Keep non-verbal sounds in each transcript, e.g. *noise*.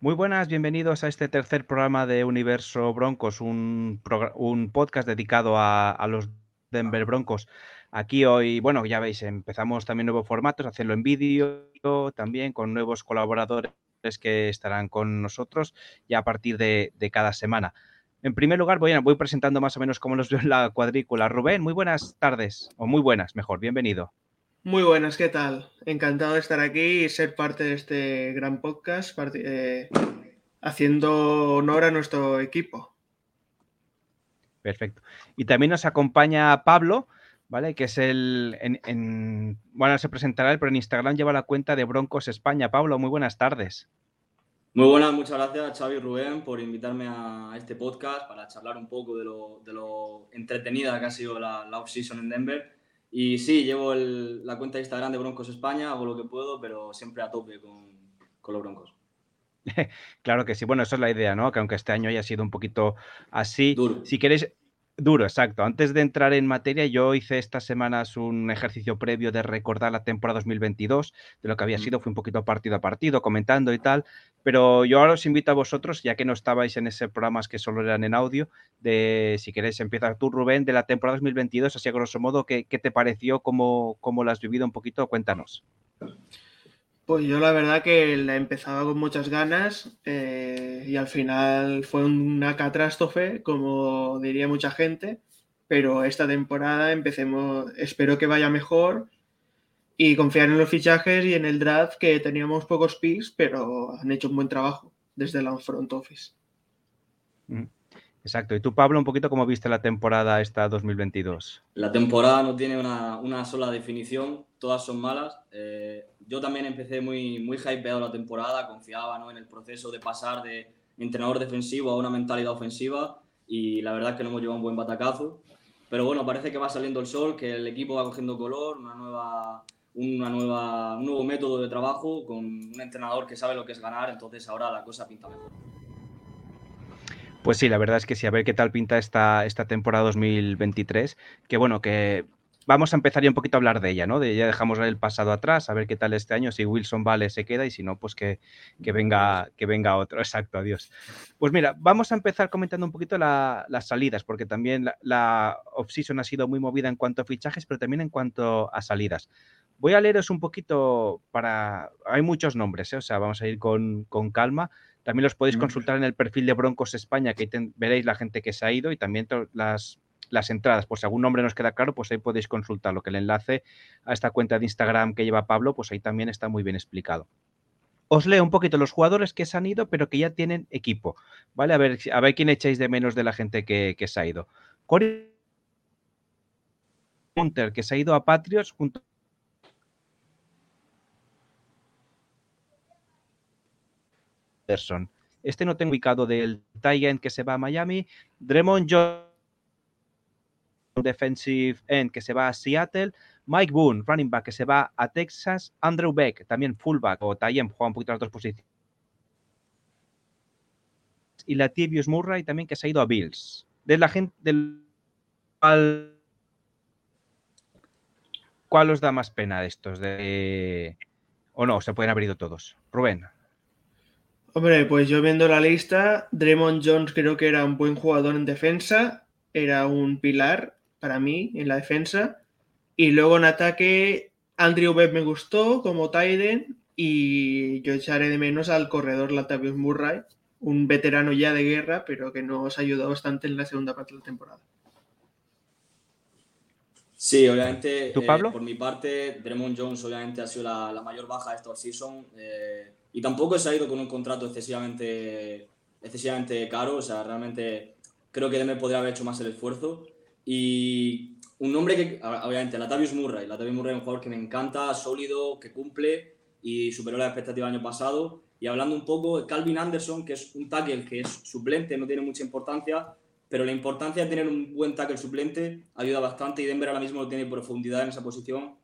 Muy buenas, bienvenidos a este tercer programa de Universo Broncos, un, un podcast dedicado a, a, los Denver Broncos. Aquí hoy, bueno, ya veis, empezamos también nuevos formatos, hacerlo en vídeo también con nuevos colaboradores que estarán con nosotros ya a partir de, de cada semana. En primer lugar, voy, voy presentando más o menos cómo los veo en la cuadrícula. Rubén, muy buenas tardes, o muy buenas, mejor, bienvenido. Muy buenas, ¿qué tal? Encantado de estar aquí y ser parte de este gran podcast, eh, haciendo honor a nuestro equipo. Perfecto. Y también nos acompaña Pablo, ¿vale? Que es el. En, en, bueno, se presentará él, pero en Instagram lleva la cuenta de Broncos España. Pablo, muy buenas tardes. Muy buenas, muchas gracias Xavi y Rubén por invitarme a este podcast para charlar un poco de lo, de lo entretenida que ha sido la, la off-season en Denver y sí, llevo el, la cuenta de Instagram de Broncos España, hago lo que puedo, pero siempre a tope con, con los Broncos. *laughs* claro que sí, bueno, esa es la idea, ¿no? Que aunque este año haya sido un poquito así, Duro. si queréis, Duro, exacto. Antes de entrar en materia, yo hice estas semanas un ejercicio previo de recordar la temporada 2022, de lo que había sido, fue un poquito partido a partido, comentando y tal, pero yo ahora os invito a vosotros, ya que no estabais en ese programa que solo eran en audio, de, si queréis, empezar tú, Rubén, de la temporada 2022, así a grosso modo, ¿qué, qué te pareció? ¿Cómo, ¿Cómo la has vivido un poquito? Cuéntanos. Pues yo la verdad que la empezaba con muchas ganas eh, y al final fue una catástrofe, como diría mucha gente, pero esta temporada empecemos, espero que vaya mejor y confiar en los fichajes y en el draft que teníamos pocos picks, pero han hecho un buen trabajo desde la front office. Mm. Exacto. ¿Y tú, Pablo, un poquito cómo viste la temporada esta 2022? La temporada no tiene una, sola definición, todas son malas. Eh, yo también empecé muy, muy hypeado la temporada, confiaba en el proceso de pasar de entrenador defensivo a una mentalidad ofensiva y la verdad es que no hemos llevado un buen batacazo. Pero bueno, parece que va saliendo el sol, que el equipo va cogiendo color, una nueva, un nuevo método de trabajo con un entrenador que sabe lo que es ganar, entonces ahora la cosa pinta mejor. Pues sí, la verdad es que sí, a ver qué tal pinta esta, esta temporada 2023, que bueno, que vamos a empezar ya un poquito a hablar de ella, ¿no? De ya dejamos el pasado atrás, a ver qué tal este año, si Wilson vale se queda y si no, pues que, que venga, que venga otro. *laughs* Exacto, adiós. Pues mira, vamos a empezar comentando un poquito la, las salidas, porque también la, la off-season ha sido muy movida en cuanto a fichajes, pero también en cuanto a salidas. Voy a leeros un poquito para... Hay muchos nombres, ¿eh? o sea, vamos a ir con, con calma. También los podéis consultar en el perfil de Broncos España, que ahí veréis la gente que se ha ido y también las, las entradas. Por si algún nombre nos queda claro, pues ahí podéis consultarlo, que el enlace a esta cuenta de Instagram que lleva Pablo, pues ahí también está muy bien explicado. Os leo un poquito los jugadores que se han ido, pero que ya tienen equipo. ¿Vale? A ver, a ver quién echáis de menos de la gente que, que se ha ido. Corey Hunter, que se ha ido a Patriots junto Este no tengo ubicado del Titan que se va a Miami. Dremont Jones, defensive end que se va a Seattle. Mike Boone, running back que se va a Texas. Andrew Beck, también fullback o Titan, juega un poquito las dos posiciones. Y Latavius Murray también que se ha ido a Bills. De la gente del cual ¿Cuál os da más pena de estos? De... ¿O no? Se pueden haber ido todos. Rubén. Hombre, pues yo viendo la lista, Draymond Jones creo que era un buen jugador en defensa, era un pilar para mí en la defensa. Y luego en ataque, Andrew Webb me gustó como Tyden y yo echaré de menos al corredor Latavius Murray, un veterano ya de guerra, pero que nos ayudó bastante en la segunda parte de la temporada. Sí, obviamente, ¿Tú, Pablo? Eh, por mi parte, Draymond Jones obviamente ha sido la, la mayor baja de esta season eh, y tampoco se ha ido con un contrato excesivamente, excesivamente caro, o sea, realmente creo que Denver podría haber hecho más el esfuerzo. Y un nombre que, obviamente, Latavius Murray, Latavius Murray es un jugador que me encanta, sólido, que cumple y superó las expectativas del año pasado. Y hablando un poco, Calvin Anderson, que es un tackle que es suplente, no tiene mucha importancia, pero la importancia de tener un buen tackle suplente ayuda bastante y Denver ahora mismo no tiene profundidad en esa posición.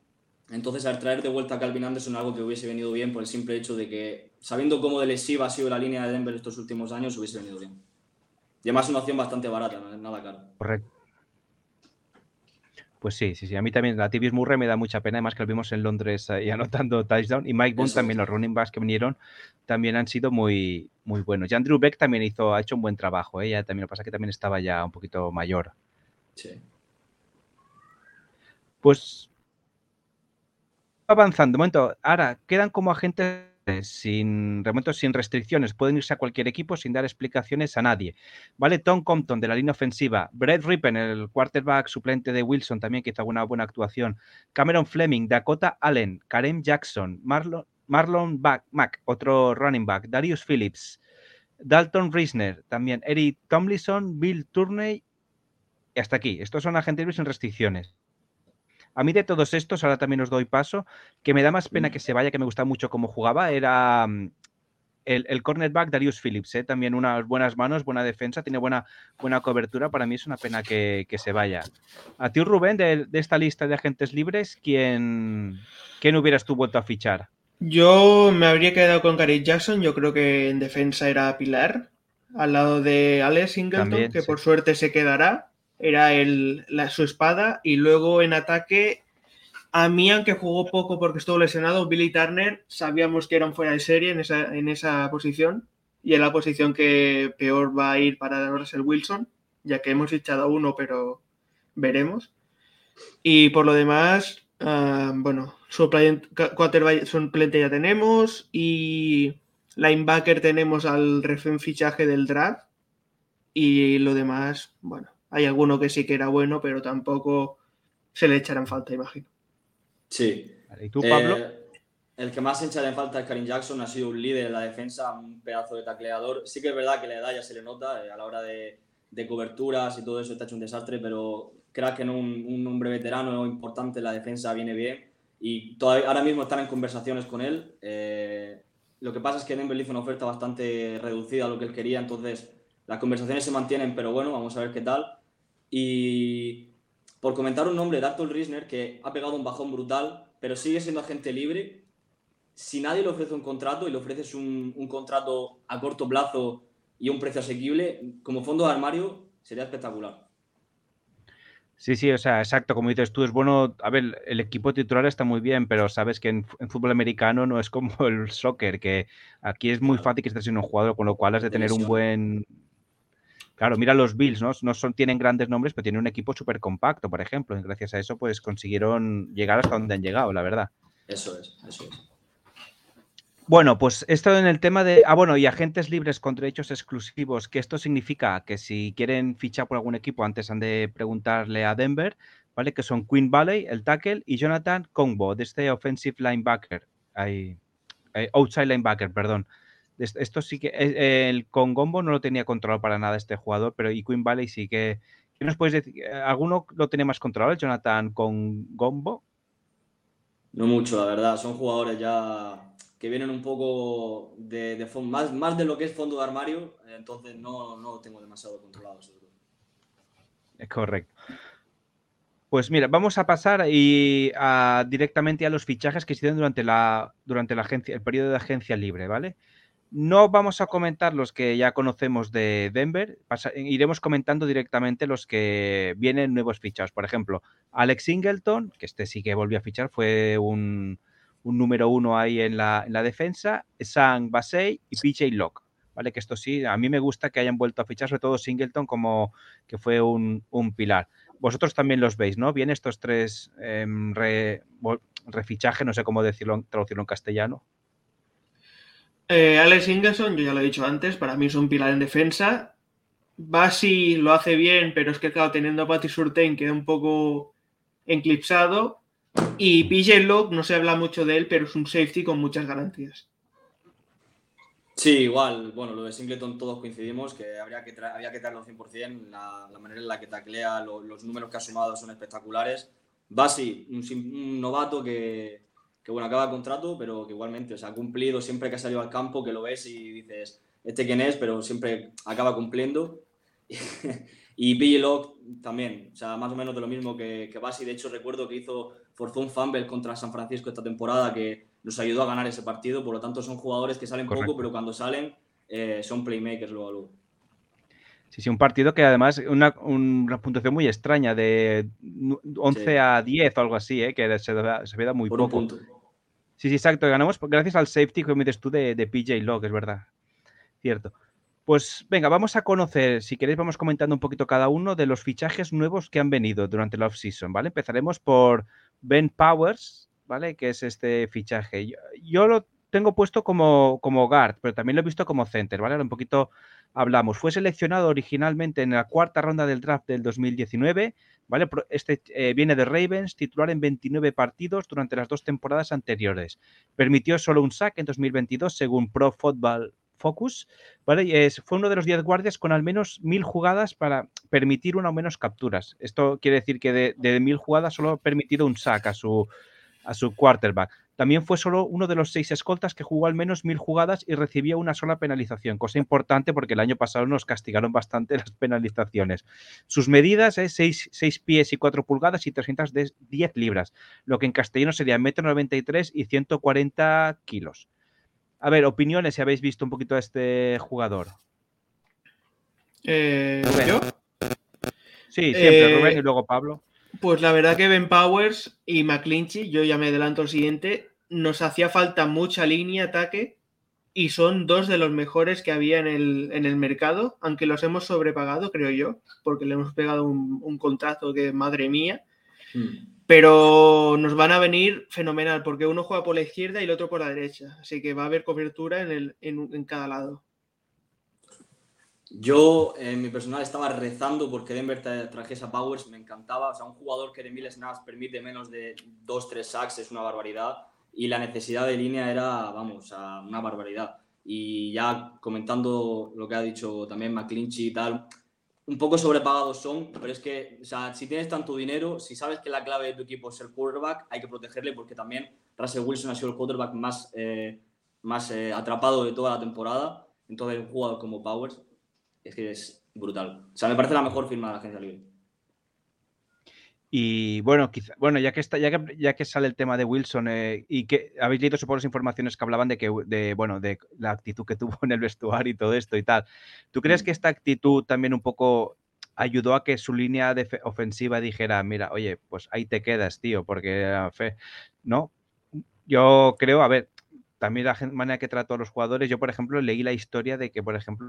Entonces, al traer de vuelta a Calvin Anderson, algo que hubiese venido bien por el simple hecho de que, sabiendo cómo de lesiva ha sido la línea de Denver estos últimos años, hubiese venido bien. Y además, una opción bastante barata, nada caro. Correcto. Pues sí, sí, sí. A mí también la Tibius Murray me da mucha pena, además que lo vimos en Londres y *laughs* anotando touchdown. Y Mike Bond también, los running backs que vinieron, también han sido muy, muy buenos. Y Andrew Beck también hizo, ha hecho un buen trabajo. Ella ¿eh? también lo pasa que también estaba ya un poquito mayor. Sí. Pues avanzando. Momento, ahora quedan como agentes sin remontos, sin restricciones, pueden irse a cualquier equipo sin dar explicaciones a nadie. ¿Vale? Tom Compton de la línea ofensiva, Brett Rippen, el quarterback suplente de Wilson, también que hizo una buena actuación, Cameron Fleming, Dakota Allen, Karen Jackson, Marlon, Marlon Mack, otro running back, Darius Phillips, Dalton Reisner, también Eric Tomlinson, Bill Turney, y hasta aquí. Estos son agentes sin restricciones. A mí de todos estos, ahora también os doy paso, que me da más pena que se vaya, que me gusta mucho cómo jugaba, era mm, el, cornerback Darius Phillips, ¿eh? también unas buenas manos, buena defensa, tiene buena, buena cobertura. Para mí es una pena que, se vaya. A ti, Rubén, de, esta lista de agentes libres, ¿quién, ¿quién hubieras tú vuelto a fichar? Yo me habría quedado con Gary Jackson, yo creo que en defensa era Pilar, al lado de Alex Singleton, que por suerte se quedará era el, su espada. Y luego en ataque, a mí, aunque jugó poco porque estuvo lesionado, Billy Turner, sabíamos que era un fuera de serie en esa, en esa posición. Y en la posición que peor va a ir para Russell Wilson, ya que hemos echado uno, pero veremos. Y por lo demás, uh, bueno, suplente ya tenemos y linebacker tenemos al recién fichaje del draft y lo demás, bueno, hay alguno que sí que era bueno, pero tampoco se le echarán falta, imagino. Sí. ¿Y tú, Pablo? Eh, el que más se echará en falta es Karim Jackson, ha sido un líder en la defensa, un pedazo de tacleador. Sí que es verdad que la edad ya se le nota eh, a la hora de, coberturas y todo eso está hecho un desastre, pero creo que un, un hombre veterano importante en la defensa viene bien y todavía, ahora mismo están en conversaciones con él. Eh, lo que pasa es que Denver le hizo una oferta bastante reducida a lo que él quería, entonces las conversaciones se mantienen, pero bueno, vamos a ver qué tal. Y por comentar un nombre, Darton Risner, que ha pegado un bajón brutal, pero sigue siendo agente libre. Si nadie le ofrece un contrato y le ofreces un, un contrato a corto plazo y un precio asequible, como fondo de armario, sería espectacular. Sí, sí, o sea, exacto, como dices tú, es bueno, a ver, el equipo titular está muy bien, pero sabes que en, fútbol americano no es como el soccer, que aquí es muy fácil que estés en un jugador, con lo cual has de tener un buen, Claro, mira los Bills, ¿no? No son, tienen grandes nombres, pero tienen un equipo súper compacto, por ejemplo. Y gracias a eso, pues consiguieron llegar hasta donde han llegado, la verdad. Eso es, eso es. Bueno, pues esto en el tema de. Ah, bueno, y agentes libres con derechos exclusivos, que esto significa que si quieren fichar por algún equipo, antes han de preguntarle a Denver, ¿vale? Que son Queen Valley, el tackle, y Jonathan Combo, de este offensive linebacker. outside linebacker, perdón. Esto sí que eh, el con Gombo no lo tenía controlado para nada este jugador, pero y Queen Valley sí que. ¿Qué nos puedes decir? Eh, ¿Alguno lo tiene más controlado, Jonathan con Gombo? No mucho, la verdad. Son jugadores ya que vienen un poco de, más, más de lo que es fondo de armario, entonces no, no lo tengo demasiado controlado. Es correcto. Pues mira, vamos a pasar y directamente a los fichajes que se hicieron durante la durante la agencia, el periodo de agencia libre, ¿vale? No vamos a comentar los que ya conocemos de Denver, iremos comentando directamente los que vienen nuevos fichados. Por ejemplo, Alex Singleton, que este sí que volvió a fichar, fue un, número uno ahí en la, defensa, Sam Basey y PJ Locke. ¿Vale? Que esto sí, a mí me gusta que hayan vuelto a fichar, sobre todo Singleton, como que fue un, pilar. Vosotros también los veis, ¿no? Bien estos tres em, refichajes, no sé cómo decirlo, traducirlo en castellano. Eh, Alex Ingerson, yo ya lo he dicho antes, para mí es un pilar en defensa. Basi lo hace bien, pero es que, claro, teniendo a Patty Surtain queda un poco eclipsado. Y PJ no se habla mucho de él, pero es un safety con muchas garantías. Sí, igual. Bueno, lo de Singleton todos coincidimos que, habría que había que traerlo 100%. La, la manera en la que taclea, los números que ha sumado son espectaculares. Basi, un novato que, que bueno, acaba el contrato, pero que igualmente, o sea, ha cumplido siempre que ha salido al campo, que lo ves y dices, este quién es, pero siempre acaba cumpliendo. *laughs* y Billy Locke también, o sea, más o menos de lo mismo que, que Basi. De hecho, recuerdo que hizo, forzó un fumble contra San Francisco esta temporada que nos ayudó a ganar ese partido. Por lo tanto, son jugadores que salen poco, pero cuando salen eh, son playmakers luego. luego. Sí, sí, un partido que además una, una puntuación muy extraña de 11 a 10 o algo así, ¿eh? que se, se da muy poco. Sí, sí, exacto. Ganamos gracias al safety que me tú de, PJ Log, es verdad. Cierto. Pues venga, vamos a conocer, si queréis, vamos comentando un poquito cada uno de los fichajes nuevos que han venido durante la off-season, ¿vale? Empezaremos por Ben Powers, ¿vale? Que es este fichaje. Yo, lo tengo puesto como, como guard, pero también lo he visto como center, ¿vale? un poquito hablamos. Fue seleccionado originalmente en la cuarta ronda del draft del 2019, ¿vale? Este eh, viene de Ravens, titular en 29 partidos durante las dos temporadas anteriores. Permitió solo un sack en 2022, según Pro Football Focus, ¿vale? Fue uno de los 10 guardias con al menos mil jugadas para permitir una o menos capturas. Esto quiere decir que de, de mil jugadas solo ha permitido un sack a su, a su quarterback. También fue solo uno de los seis escoltas que jugó al menos mil jugadas y recibía una sola penalización, cosa importante porque el año pasado nos castigaron bastante *laughs* las penalizaciones. Sus medidas es 6, pies y 4 pulgadas y 310 libras, lo que en castellano sería 1,93 m y 140 kilos. A ver, opiniones si habéis visto un poquito a este jugador. Eh, ¿Yo? Sí, siempre, eh, Rubén y luego Pablo. Pues la verdad que Ben Powers y McClinchy, yo ya me adelanto al siguiente, nos hacía falta mucha línea, ataque, y son dos de los mejores que había en el, en el mercado, aunque los hemos sobrepagado, creo yo, porque le hemos pegado un, contrato que, madre mía, hmm. pero nos van a venir fenomenal, porque uno juega por la izquierda y el otro por la derecha, así que va a haber cobertura en, el, en cada lado. Yo, en mi personal, estaba rezando porque Denver trajese a Powers, me encantaba. O sea, un jugador que de mil snaps permite menos de 2-3 sacks es una barbaridad. Y la necesidad de línea era, vamos, una barbaridad. Y ya comentando lo que ha dicho también McClinchy y tal, un poco sobrepagados son, pero es que, o sea, si tienes tanto dinero, si sabes que la clave de tu equipo es el quarterback, hay que protegerle porque también Russell Wilson ha sido el quarterback más, eh, más eh, atrapado de toda la temporada. Entonces, un jugador como Powers es que es brutal. O sea, me parece la mejor firma de la agencia libre. Y bueno, quizá, bueno, ya que está, ya que, ya que sale el tema de Wilson eh, y que habéis leído supongo las informaciones que hablaban de que de bueno de la actitud que *laughs* tuvo en el vestuario y todo esto y tal. ¿Tú crees mm. que esta actitud también un poco ayudó a que su línea de ofensiva dijera, mira, oye, pues ahí te quedas, tío, porque fe, ¿no? Yo creo, a ver, también la manera que trató a los jugadores, yo por ejemplo leí la historia de que, por ejemplo,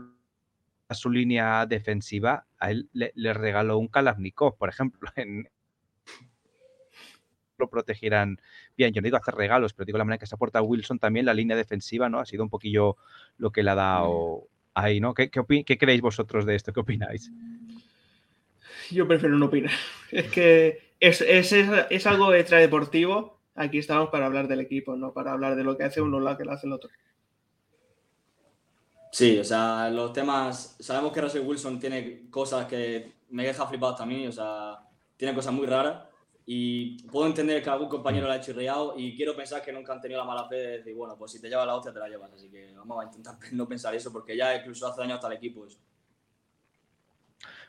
a su línea defensiva, a él le, regaló un Kalashnikov, por ejemplo, *laughs* en, lo protegieran bien. Yo no digo hacer regalos, pero digo la manera que se aporta Wilson también, la línea defensiva, ¿no? Ha sido un poquillo lo que le ha dado ahí, ¿no? ¿Qué, qué, creéis vosotros de esto? ¿Qué opináis? Yo prefiero no opinar. *laughs* Es que es, es, es algo extradeportivo. Aquí estamos para hablar del equipo, no para hablar de lo que hace uno, lo que lo hace el otro. Sí, o sea, los temas. Sabemos que Russell Wilson tiene cosas que me deja flipado también, o sea, tiene cosas muy raras. Y puedo entender que algún compañero la ha chirriado y quiero pensar que nunca han tenido la mala fe de decir, bueno, pues si te lleva la hostia te la llevas. Así que vamos a intentar *laughs* no pensar eso porque ya incluso hace daño hasta el equipo eso.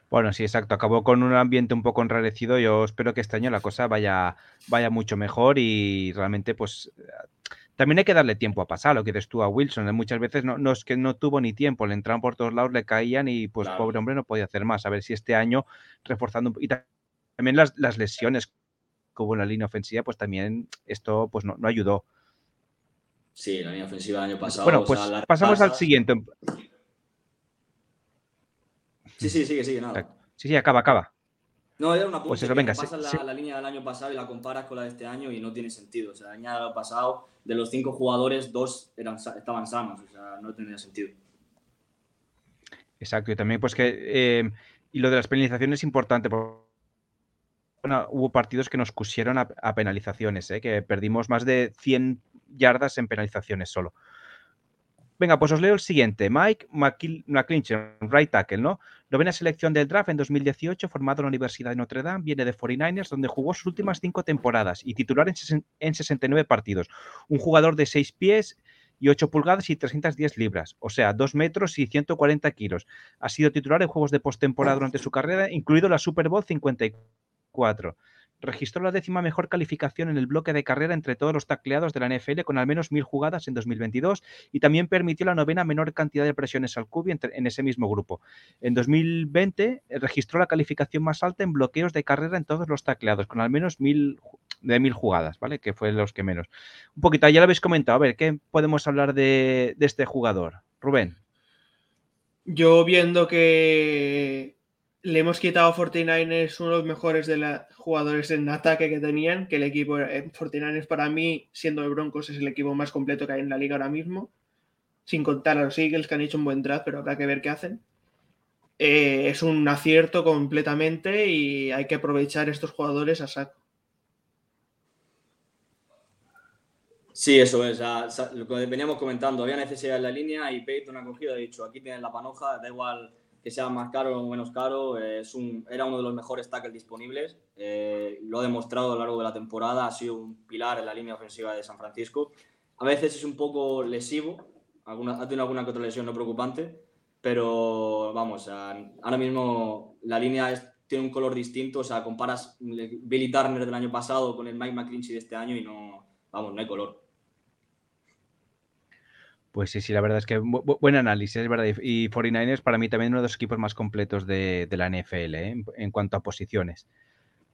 Bueno, sí, exacto. Acabó con un ambiente un poco enrarecido. Yo espero que este año la cosa vaya, vaya mucho mejor y realmente, pues, también hay que darle tiempo a pasar, lo que dices tú a Wilson. ¿eh? Muchas veces no, es que no tuvo ni tiempo, le entraban por todos lados, le caían y pues pobre hombre no podía hacer más. A ver si este año reforzando y también las, lesiones que hubo en la línea ofensiva, pues también esto pues no, ayudó. Sí, la línea ofensiva del año pasado. Bueno, pues pasamos al siguiente. Sí, sí, sigue, sigue, nada. Sí, sí, acaba, acaba. No, era una pues eso, venga, pasas la, línea del año pasado y la comparas con la de este año y no tiene sentido. O sea, el año pasado, de los cinco jugadores, dos eran, estaban sanos. O sea, no tenía sentido. Exacto. Y también, pues que. Eh, y lo de las penalizaciones es importante. Porque, hubo partidos que nos pusieron a, penalizaciones, ¿eh? que perdimos más de 100 yardas en penalizaciones solo. Venga, pues os leo el siguiente. Mike McClinchy, right tackle, ¿no? Novena selección del draft en 2018, formado en la Universidad de Notre Dame, viene de 49ers, donde jugó sus últimas cinco temporadas y titular en, 69 partidos. Un jugador de 6 pies y 8 pulgadas y 310 libras, o sea, 2 metros y 140 kilos. Ha sido titular en juegos de postemporada durante su carrera, incluido la Super Bowl 54. Registró la décima mejor calificación en el bloque de carrera entre todos los tacleados de la NFL con al menos mil jugadas en 2022 y también permitió la novena menor cantidad de presiones al cubi en ese mismo grupo. En 2020 eh, registró la calificación más alta en bloqueos de carrera en todos los tacleados con al menos mil de mil jugadas, ¿vale? Que fue los que menos. Un poquito, ya lo habéis comentado. A ver, ¿qué podemos hablar de este jugador? Rubén. Yo viendo que le hemos quitado a 49ers uno de los mejores de los jugadores en ataque que tenían, que el equipo 49ers eh, para mí, siendo el Broncos, es el equipo más completo que hay en la liga ahora mismo, sin contar a los Eagles que han hecho un buen draft, pero habrá que ver qué hacen. Eh, es un acierto completamente y hay que aprovechar estos jugadores a saco. Sí, eso es. lo que veníamos comentando, había necesidad en la línea y Peyton ha cogido, ha dicho, aquí tienes la panoja, da igual que sea más caro o menos caro, es un, era uno de los mejores tackles disponibles, eh, lo ha demostrado a lo largo de la temporada, ha sido un pilar en la línea ofensiva de San Francisco. A veces es un poco lesivo, alguna, ha tenido alguna que otra lesión no preocupante, pero vamos, ahora mismo la línea tiene un color distinto, o sea, comparas Billy Turner del año pasado con el Mike McClinchy de este año y no, vamos, no hay color. Pues sí, sí, la verdad es que buen análisis, es verdad. Y 49ers para mí también uno de los equipos más completos de, la NFL ¿eh? en, cuanto a posiciones.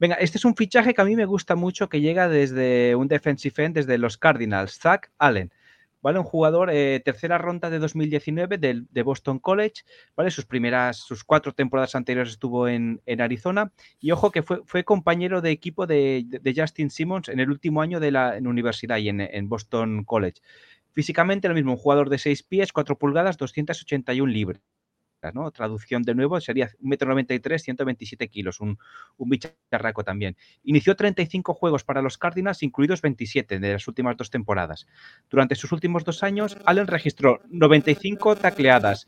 Venga, este es un fichaje que a mí me gusta mucho que llega desde un defensive end, desde los Cardinals, Zach Allen. ¿Vale? Un jugador, eh, tercera ronda de 2019 de, Boston College, ¿vale? Sus primeras, sus cuatro temporadas anteriores estuvo en, Arizona. Y ojo que fue, fue compañero de equipo de, Justin Simmons en el último año de la universidad y en Boston College. Físicamente lo mismo, un jugador de 6 pies, 4 pulgadas, 281 libras. ¿no? Traducción de nuevo sería 1,93 m, 127 kilos, un, un bicharraco también. Inició 35 juegos para los Cardinals, incluidos 27 de las últimas dos temporadas. Durante sus últimos dos años, Allen registró 95 tacleadas,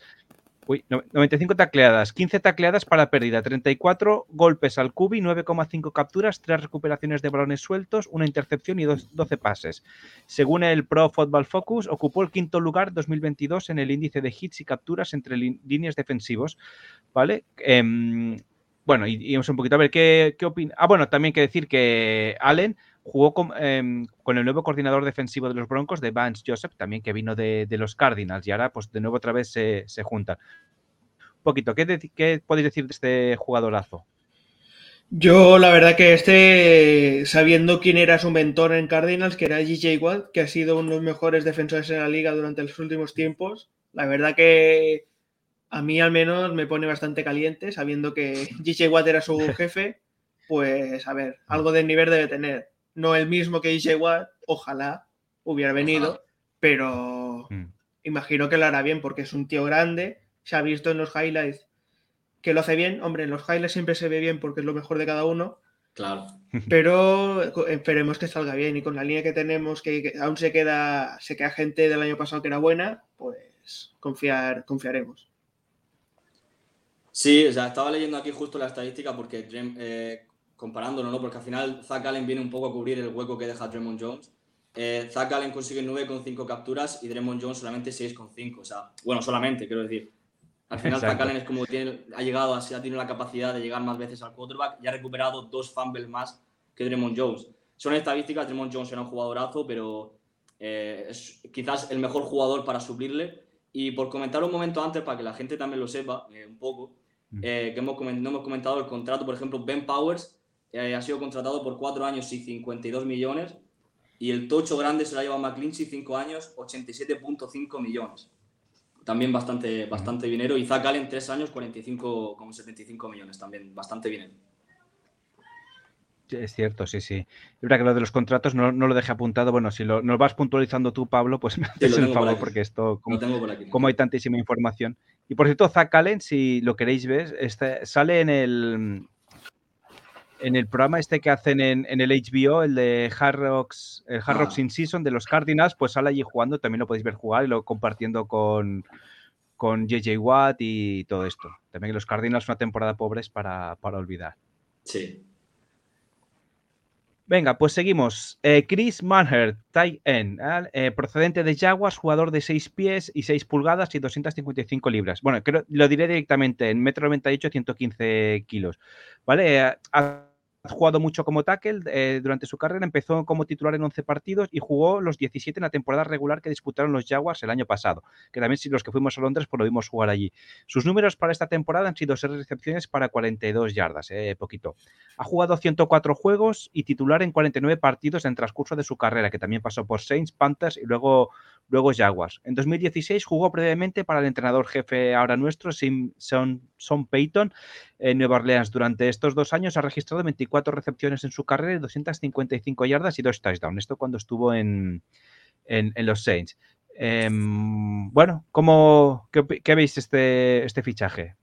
Uy, 95 tacleadas, 15 tacleadas para pérdida, 34 golpes al cubi, 9,5 capturas, 3 recuperaciones de balones sueltos, una intercepción y 12 pases. Según el Pro Football Focus, ocupó el quinto lugar 2022 en el índice de hits y capturas entre líneas defensivos. ¿Vale? Em, bueno, y, vamos un poquito a ver qué, qué opina. Ah, bueno, también hay que decir que Allen Jugó em, con, el nuevo coordinador defensivo de los Broncos, de Vance Joseph, también que vino de, los Cardinals, y ahora pues de nuevo otra vez se, se juntan. Poquito, ¿qué, podéis decir de este jugadorazo? Yo, la verdad que este, sabiendo quién era su mentor en Cardinals, que era GJ Watt, que ha sido uno de los mejores defensores en la liga durante los últimos tiempos, la verdad que a mí al menos me pone bastante caliente, sabiendo que *laughs* GJ Watt era su jefe, pues a ver, algo de nivel debe tener no el mismo que dice Watt, ojalá hubiera venido, pero mm. imagino que lo hará bien porque es un tío grande, se ha visto en los highlights que lo hace bien, hombre, en los highlights siempre se ve bien porque es lo mejor de cada uno. Claro. *laughs* Pero esperemos que salga bien y con la línea que tenemos, que, aún se queda, se queda gente del año pasado que era buena, pues confiar, confiaremos. Sí, o sea, estaba leyendo aquí justo la estadística porque eh, comparándolo, ¿no? Porque al final Zach Allen viene un poco a cubrir el hueco que deja Draymond Jones. Eh, Zach Allen consigue 9,5 capturas y Draymond Jones solamente 6,5. O sea, bueno, solamente, quiero decir. Al final Allen es como tiene, ha llegado, ha tenido la capacidad de llegar más veces al quarterback y ha recuperado dos fumbles más que Draymond Jones. Son estadísticas, Draymond Jones era un jugadorazo, pero eh, es quizás el mejor jugador para suplirle. Y por comentar un momento antes, para que la gente también lo sepa eh, un poco, mm. que hemos, no hemos comentado el contrato, por ejemplo, Ben Powers eh, ha sido contratado por cuatro años y 52 millones. Y el tocho grande se lo ha llevado McClinchy, cinco años, 87.5 millones. También bastante, bastante dinero. Y Zach Allen, tres años, 45,75 millones. También bastante dinero. Es cierto, sí, sí. Es verdad que lo de los contratos no, no lo dejé apuntado. Bueno, si lo, nos vas puntualizando tú, Pablo, pues *laughs* me haces el favor, porque esto, como, como, hay tantísima información. Y por cierto, Zach Allen, si lo queréis ver, este, sale en el, en el programa este que hacen en, el HBO, el de Hard Rocks, el Hard Rocks ah. in Season de los Cardinals, pues sale allí jugando, también lo podéis ver jugar y lo compartiendo con, con JJ Watt y todo esto. También los Cardinals una temporada pobres para, para olvidar. Sí. Venga, pues seguimos. Eh, Chris Manher, tight end, eh, procedente de Jaguars, jugador de 6 pies y 6 pulgadas y 255 libras. Bueno, creo, lo diré directamente, en metro 98, 115 kilos. ¿Vale? Jugado mucho como tackle eh, durante su carrera, empezó como titular en 11 partidos y jugó los 17 en la temporada regular que disputaron los Jaguars el año pasado, que también los que fuimos a Londres pues lo vimos jugar allí. Sus números para esta temporada han sido 6 recepciones para 42 yardas, eh, poquito. Ha jugado 104 juegos y titular en 49 partidos en transcurso de su carrera, que también pasó por Saints, Panthers y luego, luego Jaguars. En 2016 jugó brevemente para el entrenador jefe ahora nuestro, Son, Son Payton, en Nueva Orleans. Durante estos dos años ha registrado 24 recepciones en su carrera y 255 yardas y dos touchdowns. Esto cuando estuvo en, los Saints. Em, bueno, ¿cómo, qué, veis este, este fichaje?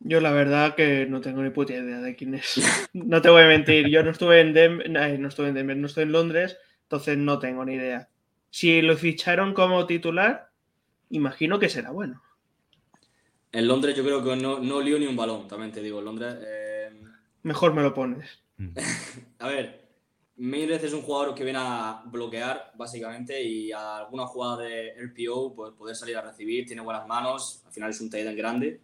Yo la verdad que no tengo ni puta idea de quién es. *laughs* No te voy a mentir, yo no estuve en Denver, no estuve en Denver, no estuve en Londres, entonces no tengo ni idea. Si lo ficharon como titular, imagino que será bueno. En Londres yo creo que no, no lió ni un balón, también te digo. En Londres. Eh, Mejor me lo pones. Mm. *laughs* a ver, Meirez es un jugador que viene a bloquear, básicamente, y a alguna jugada de RPO, pues poder salir a recibir, tiene buenas manos, al final es un tight grande,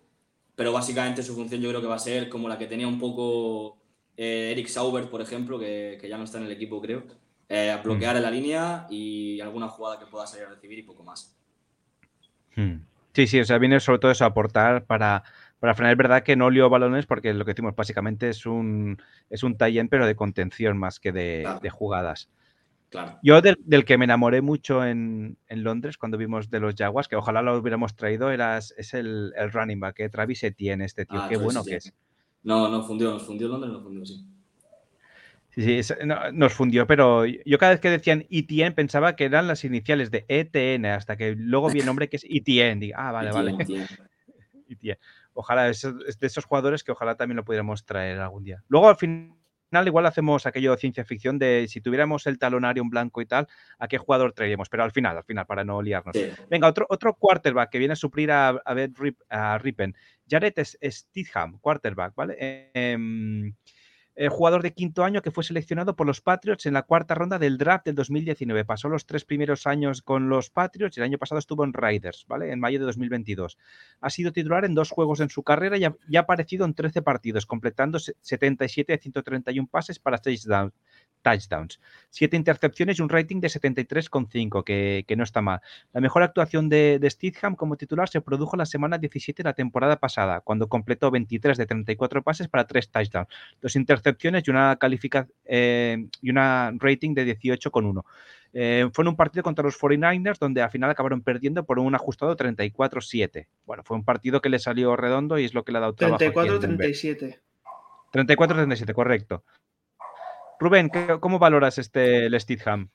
pero básicamente su función yo creo que va a ser como la que tenía un poco eh, Eric Sauber, por ejemplo, que, ya no está en el equipo, creo, eh, bloquear mm. en la línea y alguna jugada que pueda salir a recibir y poco más. Hmm. Sí, sí, o sea, viene sobre todo eso a aportar para, para frenar. Es verdad que no lió balones porque lo que decimos básicamente es un, es un tie pero de contención más que de, jugadas. Claro. Yo del, que me enamoré mucho en, Londres cuando vimos de los Jaguars, que ojalá lo hubiéramos traído, era, es el, running back, que Travis Etienne, este tío. Ah, Qué bueno que es. No, no fundió, nos fundió Londres, nos fundió, sí. Sí, sí, nos fundió, pero yo cada vez que decían ETN pensaba que eran las iniciales de ETN, hasta que luego vi el *laughs* nombre que es ETN. ah, vale, vale. ETN. *laughs* Ojalá, es, de esos jugadores que ojalá también lo pudiéramos traer algún día. Luego al final igual hacemos aquello de ciencia ficción de si tuviéramos el talonario en blanco y tal, ¿a qué jugador traeríamos? Pero al final, al final, para no liarnos. Venga, otro, otro quarterback que viene a suplir a, a, a Rippen. Jared Stidham, quarterback, ¿vale? Eh, eh, jugador de quinto año que fue seleccionado por los Patriots en la cuarta ronda del draft del 2019. Pasó los tres primeros años con los Patriots y el año pasado estuvo en Riders, ¿vale? En mayo de 2022. Ha sido titular en dos juegos en su carrera y ha, aparecido en 13 partidos, completando 77 de 131 pases para touchdowns touchdowns, siete intercepciones y un rating de 73,5, que, que no está mal. La mejor actuación de, de Stidham como titular se produjo la semana 17 de la temporada pasada, cuando completó 23 de 34 pases para tres touchdowns, dos intercepciones y una calificación eh, y una rating de 18,1. Eh, fue en un partido contra los 49ers donde al final acabaron perdiendo por un ajustado 34-7. Bueno, fue un partido que le salió redondo y es lo que le ha dado trabajo. 34-37. 34-37, correcto. Rubén, ¿cómo valoras este el Stidham?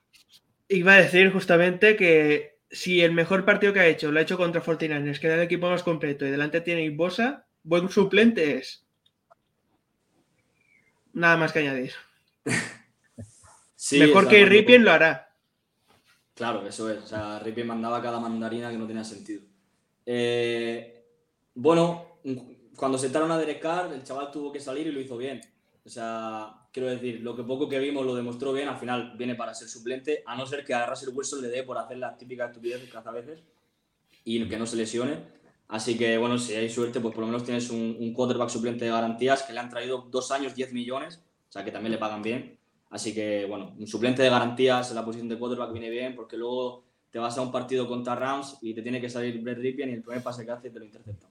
Iba a decir justamente que si el mejor partido que ha hecho lo ha hecho contra Fortinanders, que era el equipo más completo, y delante tiene Ibosa, buen suplente es. Nada más que añadir. *laughs* mejor que Ripien lo hará. Claro, eso es. O sea, Ripien mandaba cada mandarina que no tenía sentido. Eh, bueno, cuando sentaron a Derek Carr, el chaval tuvo que salir y lo hizo bien. O sea, quiero decir, lo que poco que vimos lo demostró bien, al final viene para ser suplente, a no ser que a Russell Wilson le dé por hacer las típicas estupideces que hace a veces y que no se lesione. Así que, bueno, si hay suerte, pues por lo menos tienes un, quarterback suplente de garantías que le han traído dos años, 10 millones, o sea que también le pagan bien. Así que, bueno, un suplente de garantías en la posición de quarterback viene bien porque luego te vas a un partido contra Rams y te tiene que salir Brett Ripien y el primer pase que hace te lo interceptan.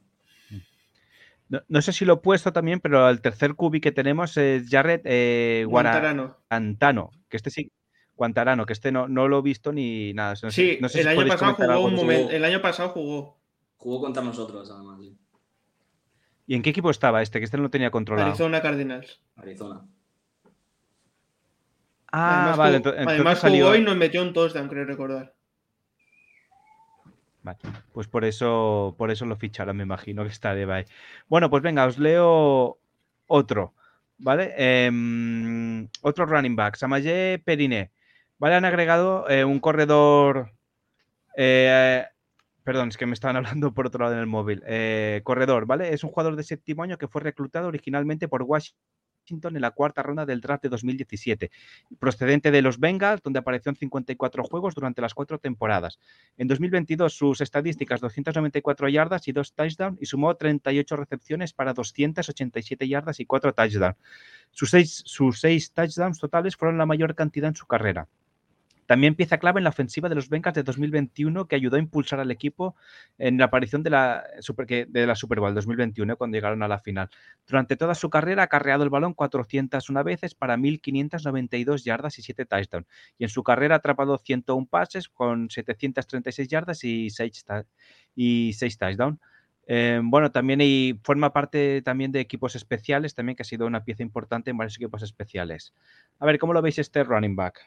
No, sé si lo he puesto también, pero el tercer cubi que tenemos es Jared eh, Guantarano. Que este sí. Guantarano, que este no, no lo he visto ni nada. sí, el, año pasado jugó un momento, el año pasado jugó. Jugó contra nosotros, además. ¿Y en qué equipo estaba este? Que este no lo tenía controlado. Arizona Cardinals. Arizona. Ah, vale. entonces, además jugó y nos metió un touchdown, creo recordar. Pues por eso, por eso lo ficharon, me imagino que está de bye. Bueno, pues venga, os leo otro, ¿vale? Em, otro running back, Samaye Periné. ¿Vale? Han agregado eh, un corredor. Eh, perdón, es que me estaban *laughs* hablando por otro lado en el móvil. Eh, corredor, ¿vale? Es un jugador de séptimo año que fue reclutado originalmente por Washington en la cuarta ronda del draft de 2017, procedente de los Bengals, donde apareció en 54 juegos durante las cuatro temporadas. En 2022 sus estadísticas 294 yardas y dos touchdowns y sumó 38 recepciones para 287 yardas y cuatro touchdowns. Sus seis, sus seis touchdowns totales fueron la mayor cantidad en su carrera. También pieza clave en la ofensiva de los Bengals de 2021 que ayudó a impulsar al equipo en la aparición de la Super, de la Super Bowl 2021 cuando llegaron a la final. Durante toda su carrera ha carreado el balón 401 veces para 1.592 yardas y 7 touchdowns. Y en su carrera ha atrapado 101 pases con 736 yardas y 6, y 6 touchdowns. Eh, bueno, también y forma parte también de equipos especiales, también que ha sido una pieza importante en varios equipos especiales. A ver, ¿cómo lo veis este running back?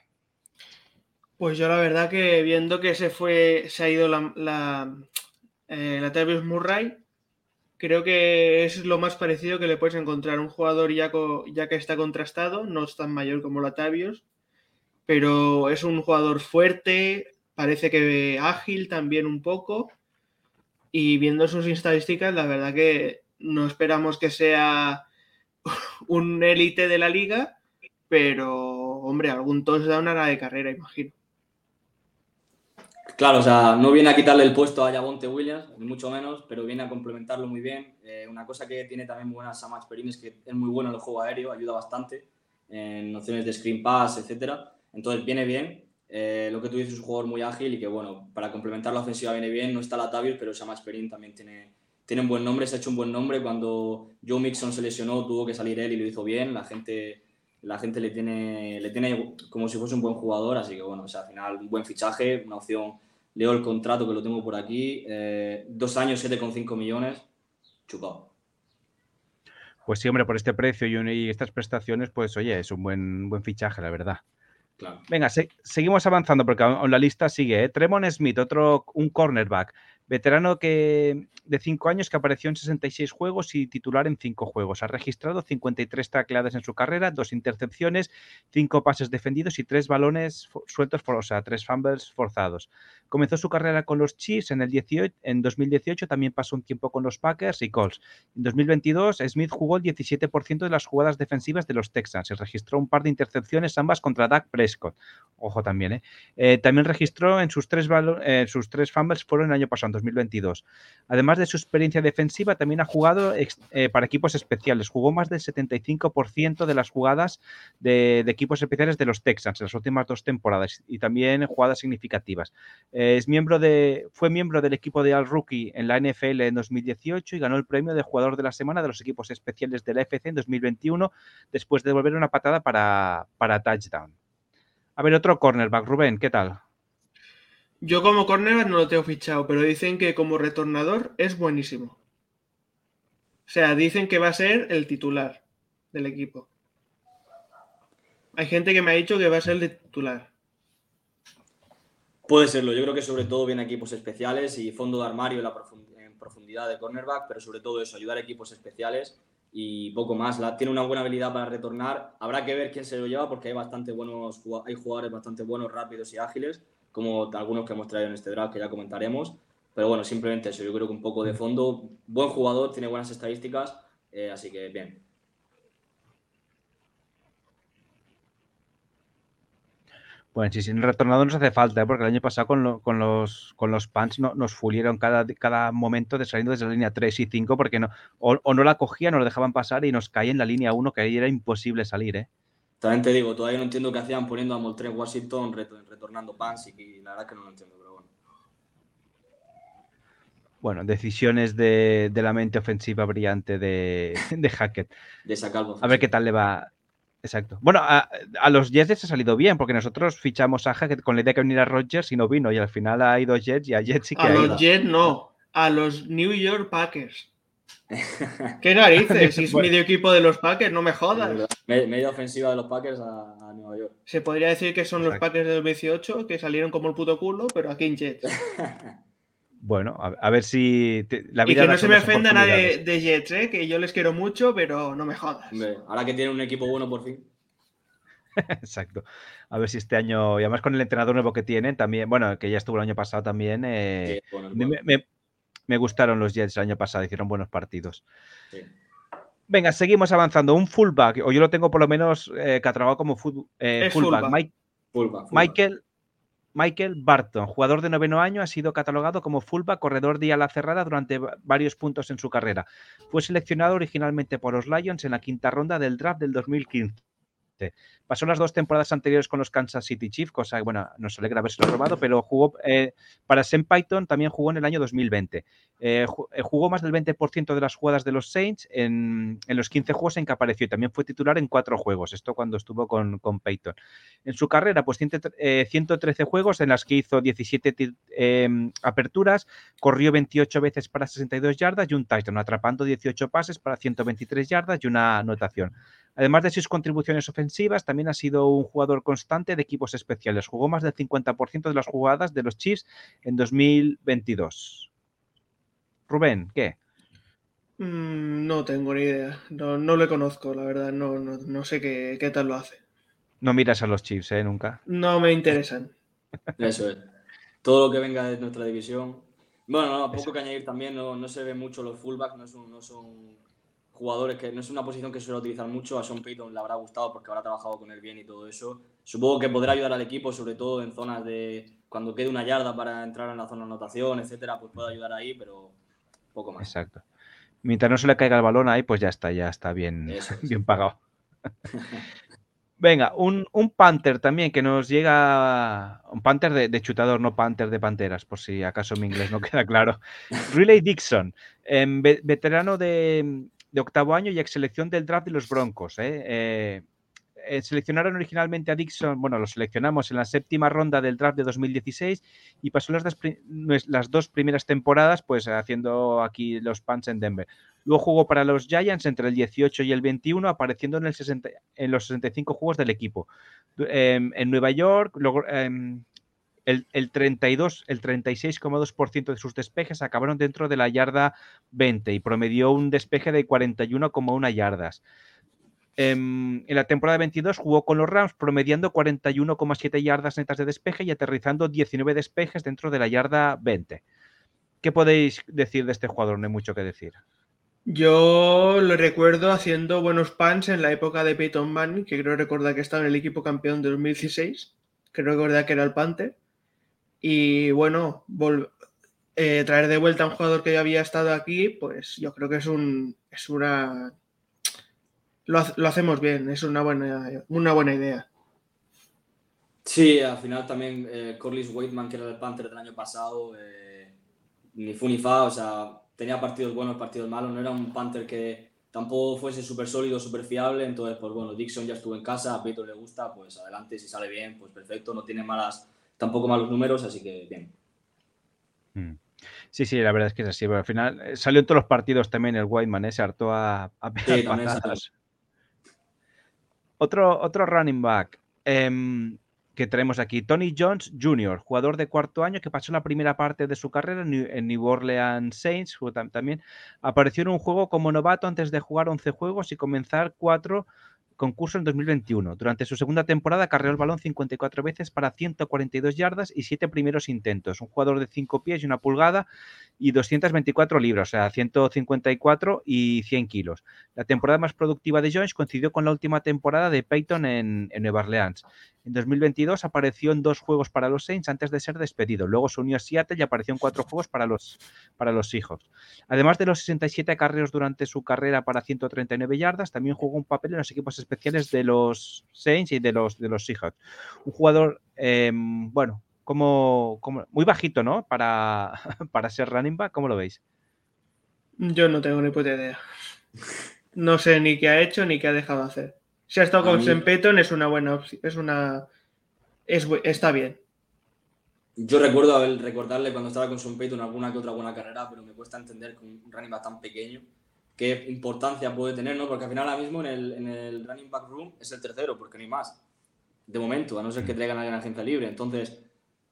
Pues yo la verdad que viendo que se fue, se ha ido la, la, eh, Murray, creo que es lo más parecido que le puedes encontrar. Un jugador ya, ya que está contrastado, no es tan mayor como Latavius, pero es un jugador fuerte, parece que ágil también un poco. Y viendo sus estadísticas, la verdad que no esperamos que sea *laughs* un élite de la liga, pero hombre, algún touchdown hará de carrera, imagino. Claro, o sea, no viene a quitarle el puesto a Javonte Williams, ni mucho menos, pero viene a complementarlo muy bien. Eh, una cosa que tiene también buena Sam Perin es que es muy bueno en el juego aéreo, ayuda bastante en nociones de screen pass, etcétera. Entonces viene bien. Eh, lo que tú dices es un jugador muy ágil y que, bueno, para complementar la ofensiva viene bien. No está Latavius, pero Sam Perin también tiene, tiene un buen nombre, se ha hecho un buen nombre. Cuando Joe Mixon se lesionó, tuvo que salir él y lo hizo bien. La gente, la gente le, tiene, le tiene como si fuese un buen jugador, así que, bueno, o sea, al final un buen fichaje, una opción leo el contrato que lo tengo por aquí, eh, dos años, 7,5 millones, chupado. Pues sí, hombre, por este precio y, estas prestaciones, pues oye, es un buen, buen fichaje, la verdad. Venga, seguimos avanzando porque la lista sigue. ¿eh? Tremon Smith, otro, un cornerback, veterano que, de 5 años que apareció en 66 juegos y titular en 5 juegos. Ha registrado 53 tacleadas en su carrera, dos intercepciones, 5 pases defendidos y 3 balones sueltos, o sea, 3 fumbles forzados. Comenzó su carrera con los Chiefs en, el 18, en 2018, también pasó un tiempo con los Packers y Colts. En 2022, Smith jugó el 17% de las jugadas defensivas de los Texans y registró un par de intercepciones, ambas contra Dak Prescott. Ojo también, ¿eh? eh también registró en sus tres, eh, sus tres fumbles fueron el año pasado, 2022. Además de su experiencia defensiva, también ha jugado eh, para equipos especiales. Jugó más del 75% de las jugadas de, equipos especiales de los Texans en las últimas dos temporadas y también jugadas significativas. Es miembro de, fue miembro del equipo de All Rookie en la NFL en 2018 y ganó el premio de jugador de la semana de los equipos especiales de la FC en 2021 después de devolver una patada para, para touchdown. A ver, otro cornerback. Rubén, ¿qué tal? Yo como cornerback no lo tengo fichado, pero dicen que como retornador es buenísimo. O sea, dicen que va a ser el titular del equipo. Hay gente que me ha dicho que va a ser el titular. Puede serlo, yo creo que sobre todo viene equipos especiales y fondo de armario en, la profundidad de cornerback, pero sobre todo eso, ayudar a equipos especiales y poco más. La, tiene una buena habilidad para retornar. Habrá que ver quién se lo lleva porque hay bastante buenos, hay jugadores bastante buenos, rápidos y ágiles, como algunos que hemos traído en este draft que ya comentaremos. Pero bueno, simplemente eso, yo creo que un poco de fondo, buen jugador, tiene buenas estadísticas, eh, así que bien. Bueno, si sin retornado nos hace falta, ¿eh? porque el año pasado con, los, con los pants no, nos fulieron cada, cada momento de saliendo desde la línea 3 y 5 porque no, o, no la cogían o lo dejaban pasar y nos caía en la línea 1 que ahí era imposible salir. ¿eh? También te digo, todavía no entiendo qué hacían poniendo a Moltres Washington retornando pants y, la verdad que no lo entiendo, pero bueno. Bueno, decisiones de, la mente ofensiva brillante de, *laughs* de Hackett. De sacarlo. A ver qué tal le va Exacto. Bueno, a, los Jets les ha salido bien, porque nosotros fichamos a Hackett con la idea que viniera Rodgers y no vino, y al final ha ido Jets y a Jets sí que a los Jets no, a los New York Packers. ¿Qué narices? *laughs* Si es medio equipo de los Packers, no me jodas. Media ofensiva de los Packers a, Nueva York. Se podría decir que son los Packers de 2018 que salieron como el puto culo, pero aquí en Jets. *laughs* Bueno, a, ver si. la vida y que no se me ofenda nadie de, Jets, ¿eh? que yo les quiero mucho, pero no me jodas. ahora que tienen un equipo bueno por fin. *laughs* Exacto. A ver si este año, y además con el entrenador nuevo que tienen, también, bueno, que ya estuvo el año pasado también. Eh, me, gustaron los Jets el año pasado, hicieron buenos partidos. Venga, seguimos avanzando. Un fullback, o yo lo tengo por lo menos eh, catalogado como eh, fullback. Michael, Michael Barton, jugador de noveno año, ha sido catalogado como fullback, corredor de ala cerrada durante varios puntos en su carrera. Fue seleccionado originalmente por los Lions en la quinta ronda del draft del 2015. Pasó las dos temporadas anteriores con los Kansas City Chiefs, cosa bueno, nos alegra haberse robado, pero jugó eh, para Sam Python, también jugó en el año 2020. Eh, eh, jugó más del 20% de las jugadas de los Saints en, los 15 juegos en que apareció y también fue titular en cuatro juegos, esto cuando estuvo con, con Peyton. En su carrera, pues 113 juegos en las que hizo 17 em, aperturas, corrió 28 veces para 62 yardas y un touchdown, atrapando 18 pases para 123 yardas y una anotación. Además de sus contribuciones ofensivas, también ha sido un jugador constante de equipos especiales. Jugó más del 50% de las jugadas de los Chiefs en 2022. Rubén, ¿qué? Mm, no tengo ni idea. No, no le conozco, la verdad. No, no, sé qué, qué, tal lo hace. No miras a los Chiefs, ¿eh? Nunca. No me interesan. *laughs* Eso es. Todo lo que venga de nuestra división. Bueno, no, poco que añadir también. No, se ve mucho los fullbacks, no son, no son jugadores que no es una posición que suele utilizar mucho. A Sean Payton le habrá gustado porque habrá trabajado con él bien y todo eso. Supongo que podrá ayudar al equipo, sobre todo en zonas de cuando quede una yarda para entrar en la zona de anotación, etcétera, pues puede ayudar ahí, pero poco más. Exacto. Mientras no se le caiga el balón ahí, pues ya está, ya está bien, *laughs* bien pagado. Venga, un, un, Panther también que nos llega. Un Panther de, chutador, no Panther de panteras, por si acaso mi inglés no *laughs* queda claro. Riley Dixon, em, veterano de, de octavo año y ex selección del draft de los Broncos. ¿eh? Eh, eh, seleccionaron originalmente a Dixon, bueno, lo seleccionamos en la séptima ronda del draft de 2016 y pasó las, las dos primeras temporadas pues haciendo aquí los Pants en Denver. Luego jugó para los Giants entre el 18 y el 21, apareciendo en, el 60, en los 65 juegos del equipo. Em, en Nueva York, luego, em, el, el 32, el 36,2% de sus despejes acabaron dentro de la yarda 20 y promedió un despeje de 41,1 yardas. En, en, la temporada 22 jugó con los Rams promediando 41,7 yardas netas de despeje y aterrizando 19 despejes dentro de la yarda 20. ¿Qué podéis decir de este jugador? No hay mucho que decir. Yo lo recuerdo haciendo buenos pants en la época de Peyton Manning, que creo recordar que estaba en el equipo campeón de 2016. Creo recordar que era el Panther. Y bueno, eh, traer de vuelta a un jugador que ya había estado aquí, pues yo creo que es un es una lo, hacemos bien, es una buena, una buena idea. Sí, al final también eh, Corliss Waitman, que era el Panther del año pasado, eh, ni fu ni fa, o sea, tenía partidos buenos, partidos malos, no era un Panther que tampoco fuese súper sólido, súper fiable, entonces, pues bueno, Dixon ya estuvo en casa, a Peter le gusta, pues adelante, si sale bien, pues perfecto, no tiene malas tampoco malos números, así que bien. Mm. Sí, sí, la verdad es que es así. al final eh, salió en todos los partidos también el Whiteman, ¿eh? se hartó a, a Otro, otro running back em, que tenemos aquí, Tony Jones Jr., jugador de cuarto año que pasó la primera parte de su carrera en New Orleans Saints. También apareció en un juego como novato antes de jugar 11 juegos y comenzar cuatro concurso en 2021. Durante su segunda temporada carreó el balón 54 veces para 142 yardas y 7 primeros intentos. Un jugador de 5 pies y una pulgada y 224 libras, o sea, 154 y 100 kilos. La temporada más productiva de Jones coincidió con la última temporada de Peyton en, en Nueva Orleans. En 2022 apareció en dos juegos para los Saints antes de ser despedido. Luego se unió a Seattle y apareció en cuatro juegos para los, para los Seahawks. Además de los 67 acarreos durante su carrera para 139 yardas, también jugó un papel en los equipos especiales de los Saints y de los, de los Seahawks. Un jugador, em, bueno, como, como, muy bajito, ¿no? Para, *laughs* para ser running back, ¿cómo lo veis? Yo no tengo ni puta idea. No sé ni qué ha hecho ni qué ha dejado de hacer. Si ha estado con Sempeton es una buena opción. Es una. Es, está bien. Yo recuerdo recordarle cuando estaba con Sean Payton alguna que otra buena carrera, pero me cuesta entender con un running back tan pequeño qué importancia puede tener, ¿no? Porque al final ahora mismo en el, en el running back room es el tercero, porque no hay más. De momento, a no ser que traigan a alguien a agencia libre. Entonces,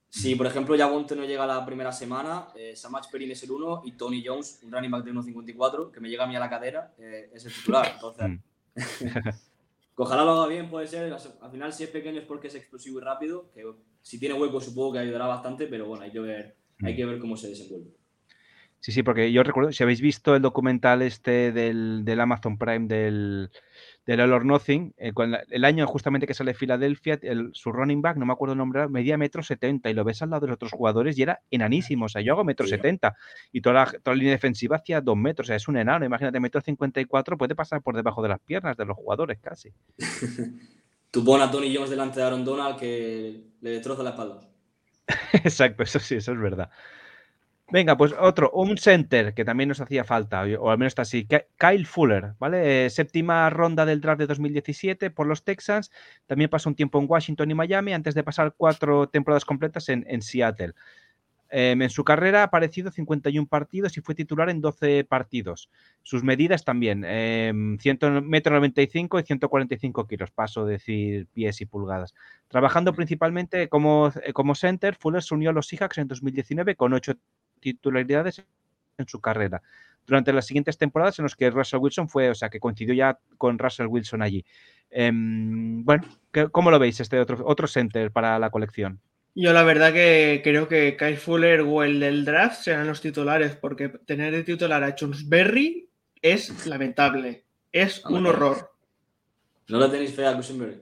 si por ejemplo Yagonte no llega la primera semana, eh, Samach Perin es el uno y Tony Jones, un running back de 1.54, que me llega a mí a la cadera, eh, es el titular. Entonces, mm. *laughs* Ojalá lo haga bien, puede ser. Al final, si es pequeño es porque es explosivo y rápido. Que si tiene hueco, supongo que ayudará bastante, pero bueno, hay que ver, hay que ver cómo se desenvuelve. Sí, sí, porque yo recuerdo, si habéis visto el documental este del, del Amazon Prime del, del All or Nothing, eh, el año justamente que sale Filadelfia, el, su running back, no me acuerdo el nombre, medía metro setenta y lo ves al lado de los otros jugadores y era enanísimo. O sea, yo hago metro setenta y toda la, toda la línea defensiva hacía dos metros. O sea, es un enano. Imagínate, metro cincuenta y cuatro puede pasar por debajo de las piernas de los jugadores casi. *laughs* Tú pon a Tony Jones delante de Aaron Donald que le destroza la espalda. *laughs* Exacto, eso sí, eso es verdad. Venga, pues otro, un center que también nos hacía falta, o al menos está así, Kyle Fuller, ¿vale? Eh, séptima ronda del draft de 2017 por los Texans, también pasó un tiempo en Washington y Miami antes de pasar cuatro temporadas completas en, Seattle. Em, en su carrera ha aparecido 51 partidos y fue titular en 12 partidos. Sus medidas también, eh, 195 y 145 kilos, paso a decir pies y pulgadas. Trabajando principalmente como, eh, como center, Fuller se unió a los Seahawks en 2019 con 8 titularidades en su carrera. Durante las siguientes temporadas en las que Russell Wilson fue, o sea, que coincidió ya con Russell Wilson allí. Em, bueno, ¿cómo lo veis este otro, otro center para la colección? Yo la verdad que creo que Kyle Fuller o el del draft serán los titulares, porque tener de titular a Berry es lamentable. Es un horror. ¿No lo tenéis fea a Chunberry?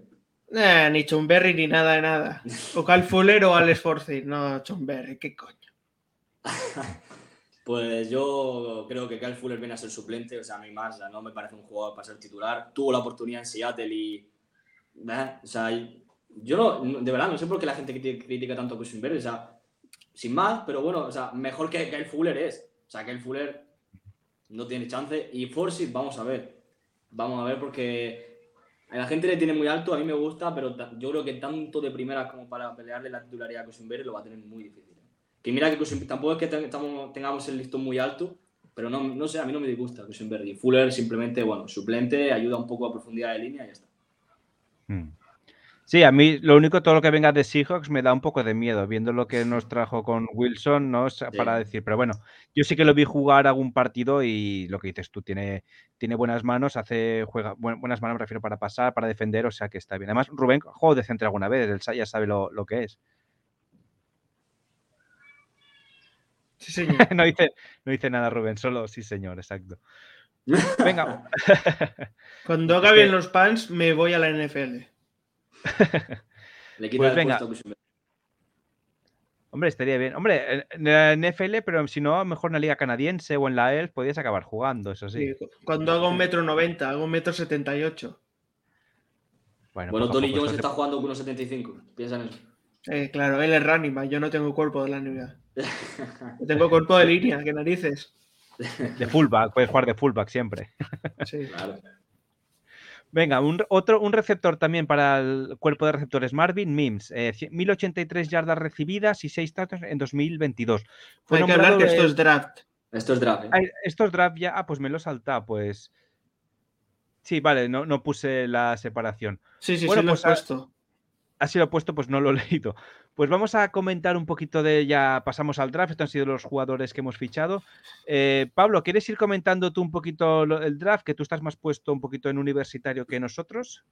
Eh, ni Chunberry ni nada de nada. O Kyle Fuller o Alex Forsyth. No, Chunberry, qué coño. *laughs* Pues yo creo que Kyle Fuller viene a ser suplente, o sea, a mí más, no me parece un jugador para ser titular. Tuvo la oportunidad en Seattle y. O sea, yo no, de verdad, no sé por qué la gente critica tanto a Kusenberg, o sea, sin más, pero bueno, o sea, mejor que Kyle Fuller es. O sea, Kyle Fuller no tiene chance. Y Forsyth, vamos a ver. Vamos a ver porque a la gente le tiene muy alto, a mí me gusta, pero yo creo que tanto de primeras como para pelearle la titularidad a Kusenberg lo va a tener muy difícil. Que mira que tampoco es que tengamos el listón muy alto, pero no, no sé, a mí no me disgusta Kusenberg. Fuller simplemente, bueno, suplente, ayuda un poco a profundidad de línea y ya está. Hmm. Sí, a mí lo único, todo lo que venga de Seahawks me da un poco de miedo, viendo lo que nos trajo con Wilson, ¿no? Para decir, pero bueno, yo sí que lo vi jugar algún partido y lo que dices tú, tiene, tiene buenas manos, hace, juega, buenas manos, me refiero, para pasar, para defender, o sea que está bien. Además, Rubén juego de centro alguna vez, él ya sabe lo, lo que es. *laughs* no, dice, no dice nada Rubén, solo sí señor, exacto. Venga. *laughs* Cuando haga bien los pants, me voy a la NFL. Le pues venga. Hombre, estaría bien. Hombre, en la NFL, pero si no, mejor en la liga canadiense o en la ELF podías acabar jugando, eso sí. cuando hago un metro noventa, hago un metro setenta y ocho. Bueno, bueno Tony Jones está jugando con unos 75. Piensa en eso. Eh, claro, él es running yo no tengo cuerpo de la NBA. *laughs* tengo cuerpo de línea, que narices. De fullback, puedes jugar de fullback siempre. *laughs* Sí, claro. Venga, un, otro, un receptor también para el cuerpo de receptores, Marvin Mims. 1083 eh, yardas recibidas y 6 touchdowns en 2022. Hay que hablar que esto es draft. Esto es draft. ¿eh? Esto es draft ya. Ah, pues me lo salta, pues. Sí, vale, no, no puse la separación. Sí, sí, bueno, sí, lo he pues, puesto así lo he puesto, pues no lo he *laughs* leído. Pues vamos a comentar un poquito de, ya pasamos al draft, estos han sido los jugadores que hemos fichado. Eh, Pablo, ¿quieres ir comentando tú un poquito el draft, que tú estás más puesto un poquito en universitario que nosotros?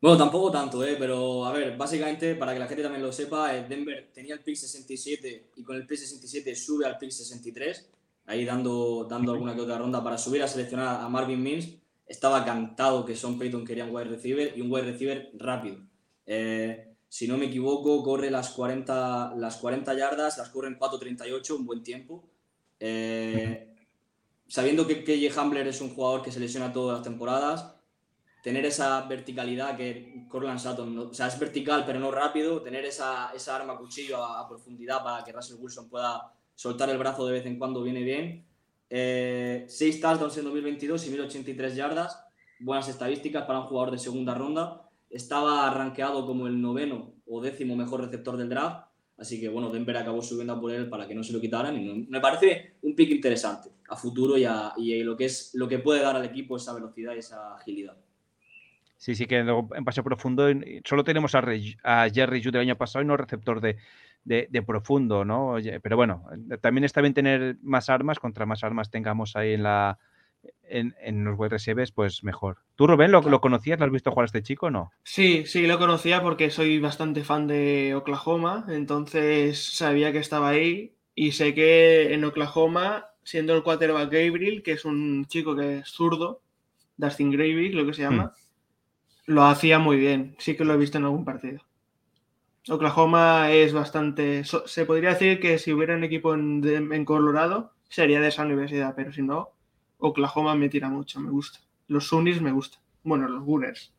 Bueno, tampoco tanto, ¿eh? pero a ver, básicamente, para que la gente también lo sepa, eh, Denver tenía el pick 67 y con el pick 67 sube al pick 63, ahí dando, dando alguna que otra ronda para subir a seleccionar a Marvin Mims. Estaba cantado que Son Payton quería un wide receiver y un wide receiver rápido. Eh, si no me equivoco, corre las 40, las 40 yardas, las corre en 4.38, un buen tiempo. Eh, sabiendo que KJ Hambler es un jugador que se lesiona todas las temporadas, tener esa verticalidad que Corland Sutton, o sea, es vertical pero no rápido, tener esa, esa arma cuchillo a, profundidad para que Russell Wilson pueda soltar el brazo de vez en cuando viene bien. Eh, 6 touchdowns en 2022 y 1083 yardas, buenas estadísticas para un jugador de segunda ronda estaba arranqueado como el noveno o décimo mejor receptor del draft. Así que bueno, Denver acabó subiendo por él para que no se lo quitaran. Me parece un pick interesante a futuro y, a, lo, que es, lo que puede dar al equipo esa velocidad y esa agilidad. Sí, sí, que en pase profundo solo tenemos a, Jerry Jude el año pasado y no receptor de, de, profundo, ¿no? Pero bueno, también está bien tener más armas, contra más armas tengamos ahí en la, en, los web recibes, pues mejor. ¿Tú, Rubén, lo, lo conocías? ¿Lo has visto jugar a este chico o no? Sí, sí, lo conocía porque soy bastante fan de Oklahoma, entonces sabía que estaba ahí Y sé que en Oklahoma, siendo el quarterback Gabriel, que es un chico que es zurdo, Dustin Gravy, lo que se llama, lo hacía muy bien. Sí que lo he visto en algún partido. Oklahoma es bastante. se podría decir que si hubiera un equipo en, en, Colorado, sería de esa universidad, pero si no, Oklahoma me tira mucho, me gusta. Los Sunnis me gustan. Bueno, los Gunners.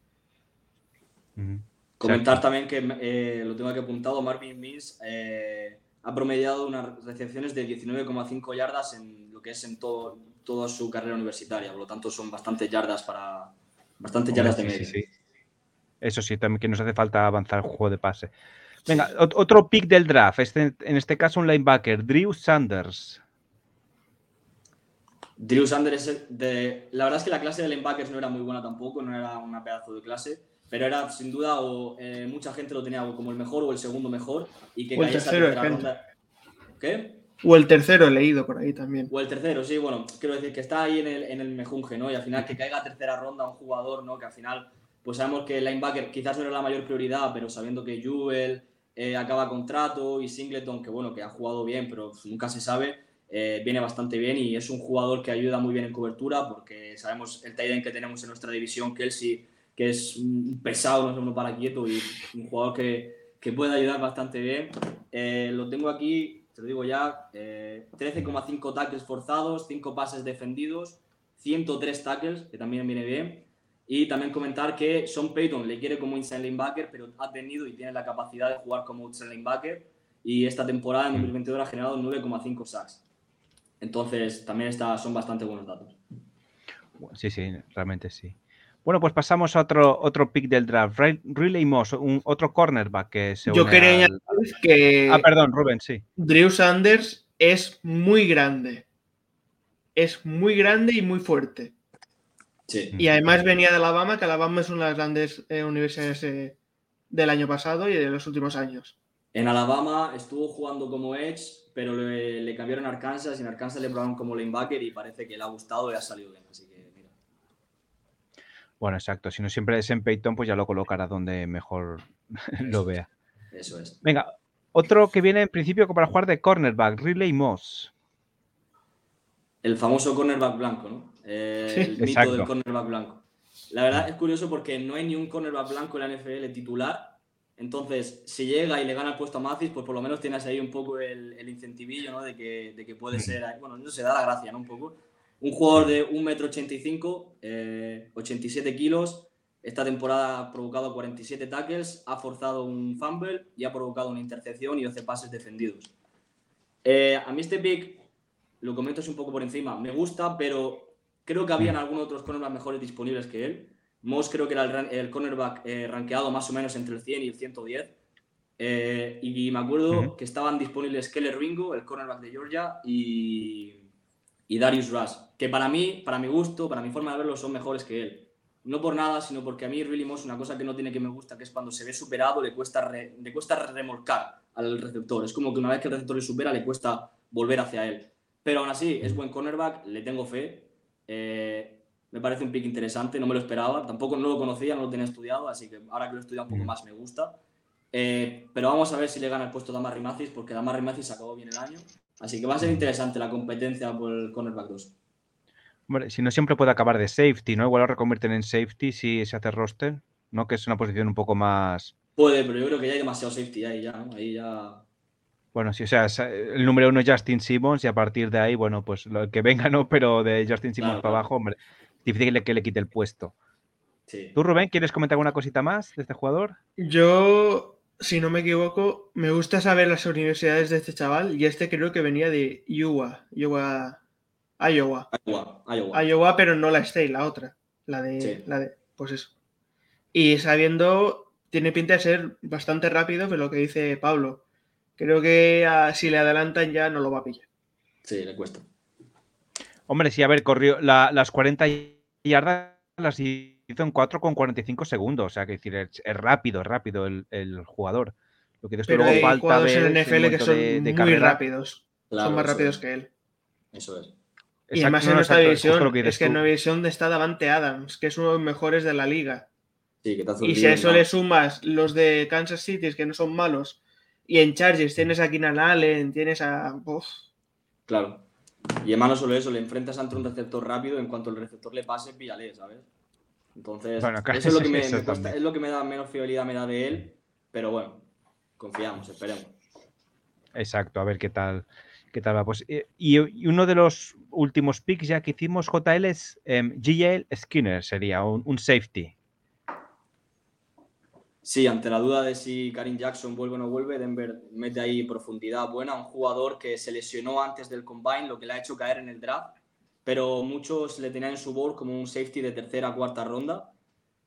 Comentar también que eh, lo tengo aquí apuntado, Marvin Mills eh, ha promediado unas recepciones de 19,5 yardas en lo que es en todo, toda su carrera universitaria, por lo tanto son bastantes yardas para bastantes yardas de media. Eso sí, también que nos hace falta avanzar el juego de pase. Venga, otro pick del draft, este, en este caso un linebacker, Drew Sanders. Drew Sanders de... La verdad es que la clase de linebackers no era muy buena tampoco, no era una pedazo de clase, pero era sin duda, o eh, mucha gente lo tenía como el mejor o el segundo mejor, y que o el tercero, ronda... ¿Qué? O el tercero he leído por ahí también. O el tercero, sí, bueno, quiero decir que está ahí en el, en el mejunje, ¿no? Y al final que caiga a tercera ronda un jugador, ¿no? Que al final pues sabemos que el linebacker quizás no era la mayor prioridad, pero sabiendo que Jewel eh, acaba contrato y Singleton, que bueno, que ha jugado bien, pero nunca se sabe, eh, viene bastante bien y es un jugador que ayuda muy bien en cobertura porque sabemos el tight que tenemos en nuestra división, Kelsey, que es un pesado, no es uno para quieto y un jugador que, que puede ayudar bastante bien. Eh, lo tengo aquí, te lo digo ya, 13,5 tackles forzados, 5 pases defendidos, 103 tackles, que también viene bien. Y también comentar que Sean Payton le quiere como inside linebacker, pero ha tenido y tiene la capacidad de jugar como outside linebacker. Y esta temporada, en 2022, mm. ha generado 9,5 sacks. Entonces, también está, son bastante buenos datos. Sí, sí, realmente sí. Bueno, pues pasamos a otro, otro pick del draft. Riley Moss, un, otro cornerback que se Yo quería añadir que. Ah, perdón, Rubén, sí. Drew Sanders es muy grande. Es muy grande y muy fuerte. Y además venía de Alabama, que Alabama es una de las grandes eh, universidades eh, del año pasado y de los últimos años. En Alabama estuvo jugando como Edge, pero le, cambiaron a Arkansas y en Arkansas le probaron como linebacker y parece que le ha gustado y ha salido bien. Así que mira. Bueno, exacto. Si no siempre es en Peyton, pues ya lo colocará donde mejor *laughs* lo vea. Eso es. Venga, otro que viene en principio para jugar de cornerback, Riley Moss. El famoso cornerback blanco, ¿no? Eh, el mito del cornerback blanco. La verdad es curioso porque no hay ni un cornerback blanco en la NFL titular. Entonces, si llega y le gana el puesto a Mathis, pues por lo menos tienes ahí un poco el, incentivillo, ¿no? De que, de que puede ser, bueno, no se da la gracia, ¿no? Un poco. Un jugador de 1,85 m, 87 kilos. Esta temporada ha provocado 47 tackles, ha forzado un fumble y ha provocado una intercepción y 12 pases defendidos. Eh, a mí este pick, lo comento así un poco por encima, me gusta, pero Creo que habían mm. algunos otros cornerbacks mejores disponibles que él. Moss creo que era el, cornerback eh, rankeado más o menos entre el 100 y el 110. Eh, y, me acuerdo que estaban disponibles Keller Ringo, el cornerback de Georgia, y, y, Darius Rush, que para mí, para mi gusto, para mi forma de verlo, son mejores que él. No por nada, sino porque a mí Really Moss una cosa que no tiene que me gusta, que es cuando se ve superado, le cuesta, le cuesta remolcar al receptor. Es como que una vez que el receptor le supera, le cuesta volver hacia él. Pero aún así, es buen cornerback, le tengo fe. Eh, me parece un pick interesante, no me lo esperaba, tampoco no lo conocía, no lo tenía estudiado, así que ahora que lo he estudiado un poco más me gusta. Eh, pero vamos a ver si le gana el puesto a Damar Mathis, porque Damar Mathis acabó bien el año. Así que va a ser interesante la competencia por el cornerback 2. Hombre, si no siempre puede acabar de safety, ¿no? Igual lo reconvierten en safety si se hace roster, ¿no? Que es una posición un poco más. Puede, pero yo creo que ya hay demasiado safety ahí ya, Ahí ya bueno, sí, o sea, el número uno es Justin Simmons y a partir de ahí, bueno, pues lo que venga, ¿no? Pero de Justin Simmons para abajo, hombre, difícil que le quite el puesto. Sí. ¿Tú, Rubén, quieres comentar alguna cosita más de este jugador? Yo, si no me equivoco, me gusta saber las universidades de este chaval y este creo que venía de Iowa, Iowa, Iowa. Iowa, Iowa. pero no la State, la otra, la de, la de, pues eso. Y sabiendo, tiene pinta de ser bastante rápido, pero lo que dice Pablo, Creo que si le adelantan ya no lo va a pillar. Sí, le cuesta. Hombre, sí, a ver, corrió las 40 yardas las hizo en 4 con 45 segundos. O sea, que decir, es, rápido, es rápido el, jugador. Lo que Pero luego hay falta jugadores en el NFL que son muy rápidos. son más rápidos que él. Eso es. Y además en nuestra división, es que en nuestra división está Davante Adams, que es uno de los mejores de la liga. Sí, que y si a eso le sumas los de Kansas City, que no son malos, Y en Chargers tienes a Keenan Allen, tienes a. Claro. Y además no solo eso, le enfrentas ante un receptor rápido, en cuanto el receptor le pase, píllale, ¿sabes? Entonces, eso es lo, que me, es lo que me da menos fiabilidad me da de él, pero bueno, confiamos, esperemos. Exacto, a ver qué tal, qué tal va. Pues, eh, y, uno de los últimos picks ya que hicimos, JL, es em, GL Skinner, sería un, safety. Sí, ante la duda de si Karim Jackson vuelve o no vuelve, Denver mete ahí profundidad buena. Un jugador que se lesionó antes del combine, lo que le ha hecho caer en el draft, pero muchos le tenían en su board como un safety de tercera o cuarta ronda.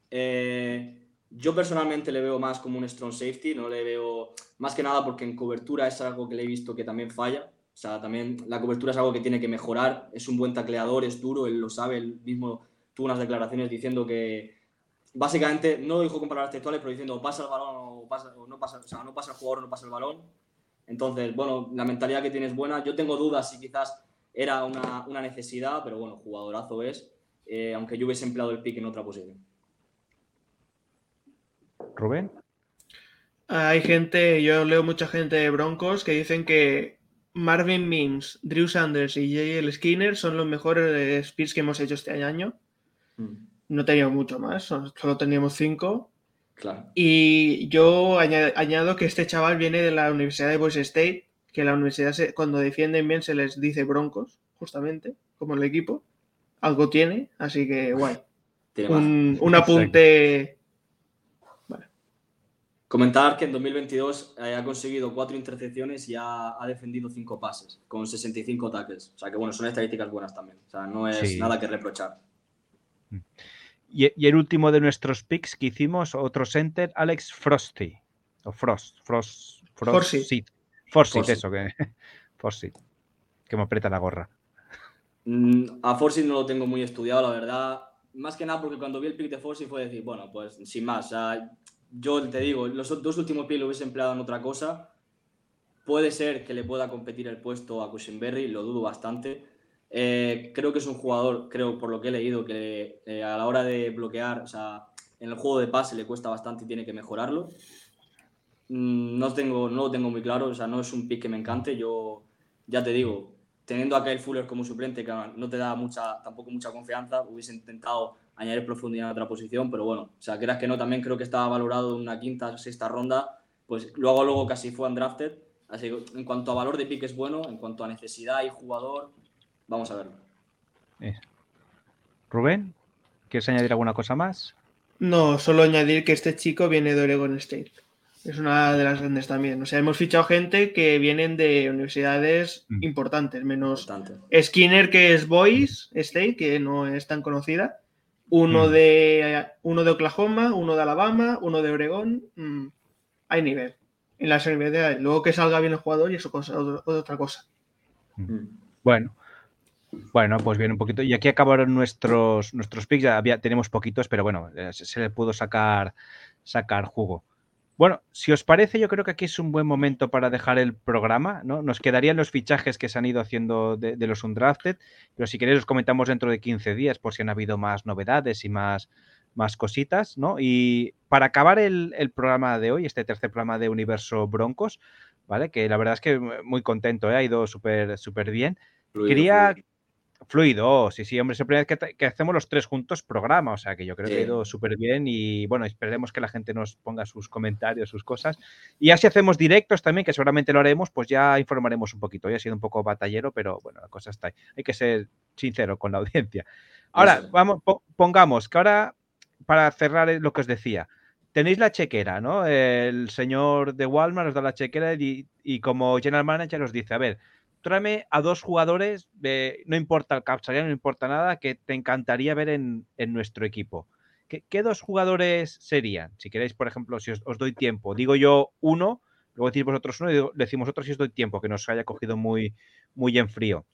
Eh, yo personalmente le veo más como un strong safety, no le veo más que nada porque en cobertura es algo que le he visto que también falla. O sea, también la cobertura es algo que tiene que mejorar. Es un buen tacleador, es duro, él lo sabe. Él mismo tuvo unas declaraciones diciendo que básicamente no dijo con palabras textuales, pero diciendo pasa el balón o, pasa, no pasa, o sea, no pasa el jugador o no pasa el balón. Entonces, bueno, la mentalidad que tiene es buena. Yo tengo dudas si quizás era una, una necesidad, pero bueno, jugadorazo es, eh, aunque yo hubiese empleado el pick en otra posición. Rubén. Hay gente, yo leo mucha gente de Broncos que dicen que Marvin Mims, Drew Sanders y J.L. Skinner son los mejores speeds que hemos hecho este año. Mm. No teníamos mucho más, solo teníamos cinco. Y yo añado, que este chaval viene de la Universidad de Boise State, que la universidad cuando defienden bien se les dice Broncos, justamente, como el equipo. Algo tiene, así que guay. Un, un, apunte Comentar que en 2022 eh, ha conseguido cuatro intercepciones y ha, defendido cinco pases, con 65 tackles. O sea que, bueno, son estadísticas buenas también. O sea, no es nada que reprochar. Y, el último de nuestros picks que hicimos, otro center, Alex Frosty. O Frost, Frost, Frost. Forsyth. eso, que. *laughs* Forsyth. Que me aprieta la gorra. Mm, a Forsyth no lo tengo muy estudiado, la verdad. Más que nada porque cuando vi el pick de Forsyth fue decir, bueno, pues sin más. O sea, yo te digo, los dos últimos pies lo hubiese empleado en otra cosa. Puede ser que le pueda competir el puesto a Cushenberry, lo dudo bastante. Eh, creo que es un jugador, creo por lo que he leído, que eh, a la hora de bloquear, o sea, en el juego de pase le cuesta bastante y tiene que mejorarlo. Mm, no, tengo, no lo tengo muy claro, o sea, no es un pick que me encante. Yo ya te digo, teniendo a Kyle Fuller como suplente, que no te da mucha, tampoco mucha confianza, hubiese intentado añadir profundidad en otra posición, pero bueno, o sea, creas que no, también creo que estaba valorado en una quinta, sexta ronda, pues luego, luego casi fue undrafted, así que en cuanto a valor de pick es bueno, en cuanto a necesidad y jugador, vamos a verlo. Eh. Rubén, ¿quieres añadir alguna cosa más? No, solo añadir que este chico viene de Oregon State. Es una de las grandes también. O sea, hemos fichado gente que vienen de universidades mm. importantes, menos Skinner, que es Boys State, que no es tan conocida, uno, mm. de, uno de Oklahoma, uno de Alabama, uno de Oregón. Mm, hay nivel en las universidades. Luego que salga bien el jugador y eso cosa, otra cosa. Mm. Bueno. Bueno, pues bien, un poquito. Y aquí acabaron nuestros, nuestros picks. Ya había, tenemos poquitos, pero bueno, eh, se, le pudo sacar, sacar jugo. Bueno, si os parece, yo creo que aquí es un buen momento para dejar el programa, ¿no? Nos quedarían los fichajes que se han ido haciendo de, los undrafted, pero si queréis los comentamos dentro de 15 días por si han habido más novedades y más, más cositas, ¿no? Y para acabar el, programa de hoy, este tercer programa de Universo Broncos, ¿vale? Que la verdad es que muy contento, ¿eh? ha ido súper súper bien. Quería, Fluido, sí, sí, hombre, es la primera vez que, hacemos los tres juntos programa, o sea que yo creo que ha ido súper bien y bueno, esperemos que la gente nos ponga sus comentarios, sus cosas. Y así hacemos directos también, que seguramente lo haremos, pues ya informaremos un poquito. Hoy ha sido un poco batallero, pero bueno, la cosa está ahí. Hay que ser sincero con la audiencia. Ahora, vamos, pongamos que ahora, para cerrar lo que os decía, tenéis la chequera, ¿no? El señor de Walmart os da la chequera y, y como general manager os dice, a ver, tráeme a dos jugadores, no importa el cap no importa nada, que te encantaría ver en, nuestro equipo. ¿Qué, dos jugadores serían? Si queréis, por ejemplo, si os, doy tiempo, digo yo uno, luego decís vosotros uno y decimos otro si os doy tiempo, que nos haya cogido muy, muy en frío.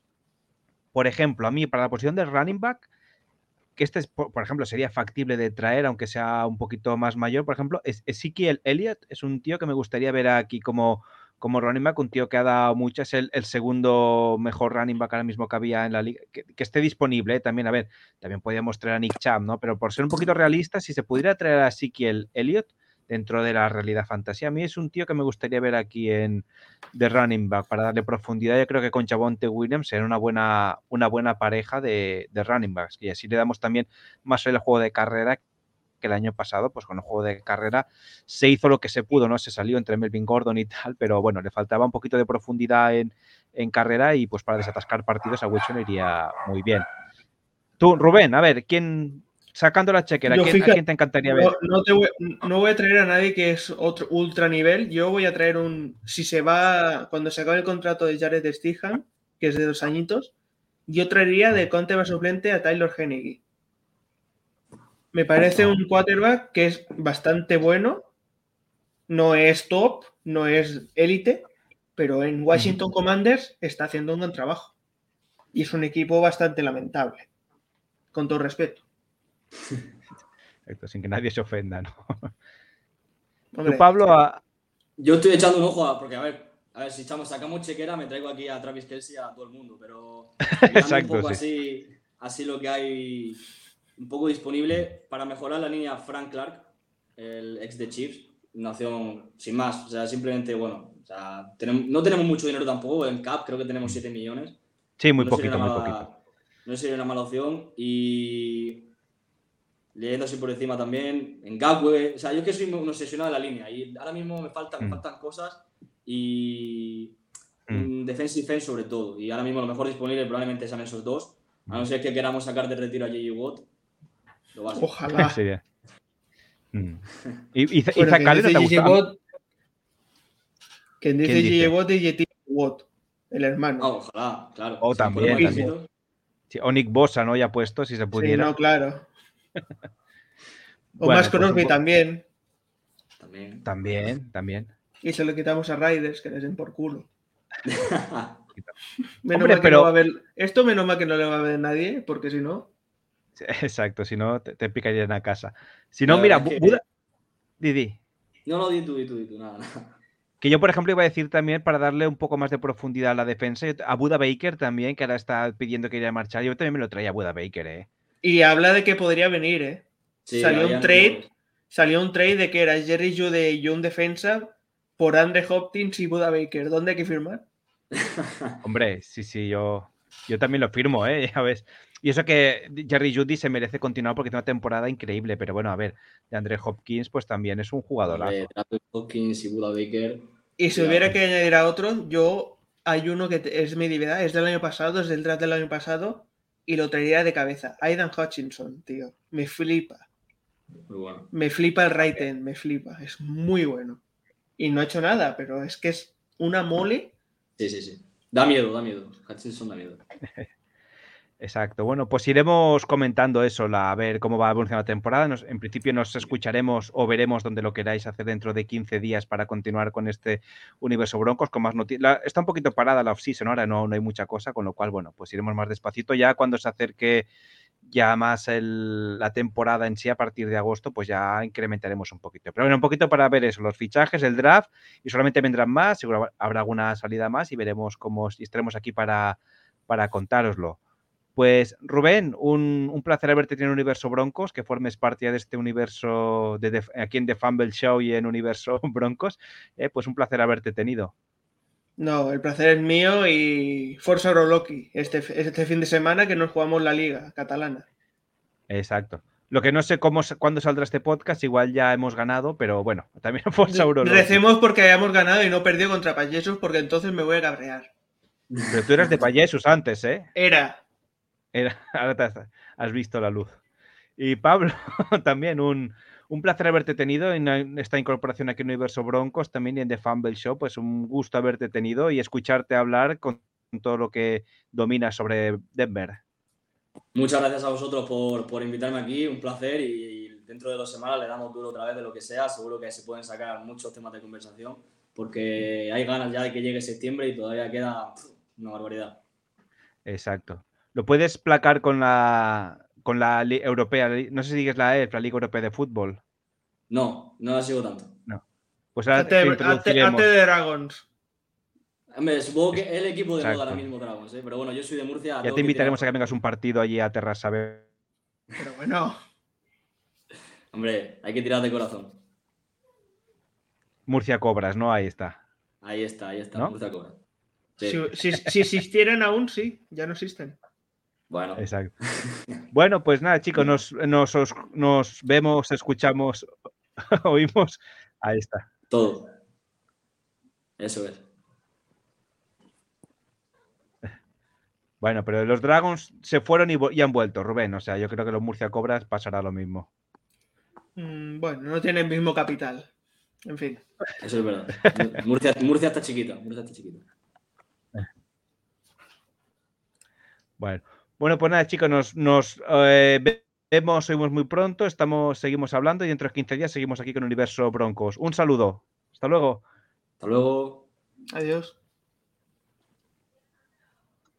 Por ejemplo, a mí, para la posición de running back, que este, por, ejemplo, sería factible de traer, aunque sea un poquito más mayor, por ejemplo, Ezekiel Elliott es un tío que me gustaría ver aquí como como running back, un tío que ha dado muchas, el, el segundo mejor running back ahora mismo que había en la liga, que, esté disponible ¿eh? también, a ver, también podíamos traer a Nick Chubb, ¿no? Pero por ser un poquito realista, si se pudiera traer a Ezekiel Elliott, dentro de la realidad fantasía. A mí es un tío que me gustaría ver aquí en The Running Back para darle profundidad. Yo creo que con Chabonte Williams será una buena, una buena pareja de, de running backs y así le damos también más el juego de carrera que el año pasado, pues con el juego de carrera se hizo lo que se pudo, ¿no? Se salió entre Melvin Gordon y tal, pero bueno, le faltaba un poquito de profundidad en, en carrera y pues para desatascar partidos a Wilson iría muy bien. Tú, Rubén, a ver, ¿quién, sacando la chequera, ¿a quién te encantaría ver? No, voy, no, voy, a traer a nadie que es otro ultra nivel. Yo voy a traer un. Si se va, cuando se acabe el contrato de Jared Stihan, que es de dos añitos, yo traería de Conte va suplente a Tyler Hennedy. Me parece un quarterback que es bastante bueno. No es top, no es élite, pero en Washington Commanders está haciendo un buen trabajo. Y es un equipo bastante lamentable. Con todo respeto *laughs* sin que nadie se ofenda, ¿no? *laughs* Pablo, Yo estoy echando un ojo a, porque a ver, a ver, si echamos, sacamos chequera, me traigo aquí a Travis Kelsey a todo el mundo, pero *laughs* un poco así, así lo que hay un poco disponible para mejorar la línea Frank Clark, el ex de Chiefs, una opción sin más, o sea, simplemente, bueno, o sea, no tenemos mucho dinero tampoco, en CAP creo que tenemos 7 millones. Sí, muy poquito, muy poquito. No sería una mala opción y leyendo así por encima también, en Gapway, o sea, yo que soy un obsesionado de la línea y ahora mismo me faltan, mm. faltan cosas y mm. defense y defense sobre todo. Y ahora mismo lo mejor disponible probablemente sean esos dos, a no ser que queramos sacar de retiro a J.J. Watt. Ojalá. Sí. Mm. Y, y, bueno, te gusta. Watt, quien dice. Watt y J.T. Watt, el hermano. Ah, ojalá, claro. O también. también. Sí, o Nick Bosa, ¿no? Ya puesto, si se pudiera. Sí, no, claro. o más pues Crosby también. También. También, también. Y se lo quitamos a Raiders, que les den por culo. *laughs* menos mal que no va a ver... Esto menos mal que no le va a ver nadie, porque si no. *laughs* Exacto, si no, te, picarían a casa. Si no, mira, Didi. No, no, di tú, di tú, di tú, nada, nada. *laughs* Que yo, por ejemplo, iba a decir también para darle un poco más de profundidad a la defensa, a Buda Baker también, que ahora está pidiendo que iría a marchar. Yo también me lo traía a Buda Baker, ¿eh? Y habla de que podría venir, ¿eh? salió un trade, salió un trade de que era Jerry Jude y John Defensa por Andre Hopkins y Buda Baker. ¿Dónde hay que firmar? *laughs* Hombre, sí, sí, yo, yo también lo firmo, ¿eh? Ya ves. Y eso que Jerry Judy se merece continuar porque tiene una temporada increíble, pero bueno, a ver, de Andre Hopkins, pues también es un jugador. Hopkins y Buda Baker. Y si hubiera que añadir a otro, yo hay uno que es mi divinidad, es del año pasado, es del draft del año pasado, y lo traería de cabeza. Aidan Hutchinson, tío. Me flipa. Me flipa el right end, me flipa. Es muy bueno. Y no ha hecho nada, pero es que es una mole. Sí, sí, sí. Da miedo, da miedo. Hutchinson da miedo. *laughs* Exacto. Bueno, pues iremos comentando eso, la, a ver cómo va a evolucionar la temporada. en principio nos escucharemos o veremos donde lo queráis hacer dentro de 15 días para continuar con este universo Broncos con más noticias. Está un poquito parada la off-season, ahora no, no hay mucha cosa, con lo cual, bueno, pues iremos más despacito. Ya cuando se acerque ya más la temporada en sí a partir de agosto, pues ya incrementaremos un poquito. Pero bueno, un poquito para ver eso, los fichajes, el draft, y solamente vendrán más, seguro habrá alguna salida más y veremos cómo estaremos aquí para, para contároslo. Pues Rubén, un, placer haberte tenido en Universo Broncos, que formes parte de este universo de, aquí en The Fumble Show y en Universo *laughs* Broncos. Eh, pues un placer haberte tenido. No, el placer es mío y Forza Roloki este, este fin de semana que nos jugamos la liga catalana. Exacto. Lo que no sé cómo, cuándo saldrá este podcast, igual ya hemos ganado, pero bueno, *laughs* también Forza Euroloki. Recemos porque hayamos ganado y no perdido contra Payesus, porque entonces me voy a cabrear. Pero tú eras de Payesus antes, ¿eh? Era. *laughs* ahora has visto la luz. Y Pablo, *laughs* también un, placer haberte tenido en esta incorporación aquí en Universo Broncos, también en The Fumble Show, pues un gusto haberte tenido y escucharte hablar con todo lo que dominas sobre Denver. Muchas gracias a vosotros por, invitarme aquí, un placer y, dentro de dos semanas le damos duro otra vez de lo que sea, seguro que se pueden sacar muchos temas de conversación porque hay ganas ya de que llegue septiembre y todavía queda una barbaridad. Exacto. Lo puedes placar con la, con la europea, no sé si sigues la EF, la Liga Europea de Fútbol. No, no la sigo tanto. No. Pues ahora de Dragons. Hombre, supongo que el equipo de moda ahora mismo Dragons, ¿eh? pero bueno, yo soy de Murcia. Ya te invitaremos a que vengas un partido allí a Terrassa. Pero bueno. *laughs* Hombre, hay que tirar de corazón. Murcia Cobras, ¿no? Ahí está. Ahí está, ahí está, ¿No? Murcia Cobras. Si, si- si existieran aún, sí, ya no existen. Bueno, Exacto. *laughs* Bueno, pues nada, chicos, nos, nos, os- nos vemos, escuchamos, *laughs* oímos. Ahí está. todo. Eso es. Bueno, pero los Dragons se fueron y, han vuelto, Rubén. O sea, yo creo que los Murcia Cobras pasará lo mismo. Mm, bueno, no tienen el mismo capital. En fin. Eso es verdad. *laughs* Murcia, Murcia está chiquita. Murcia está chiquita. Bueno, bueno pues nada, chicos, nos, nos eh, ve- vemos, oímos muy pronto, estamos, seguimos hablando y dentro de 15 días seguimos aquí con Universo Broncos. Un saludo. Hasta luego. Hasta luego. Adiós.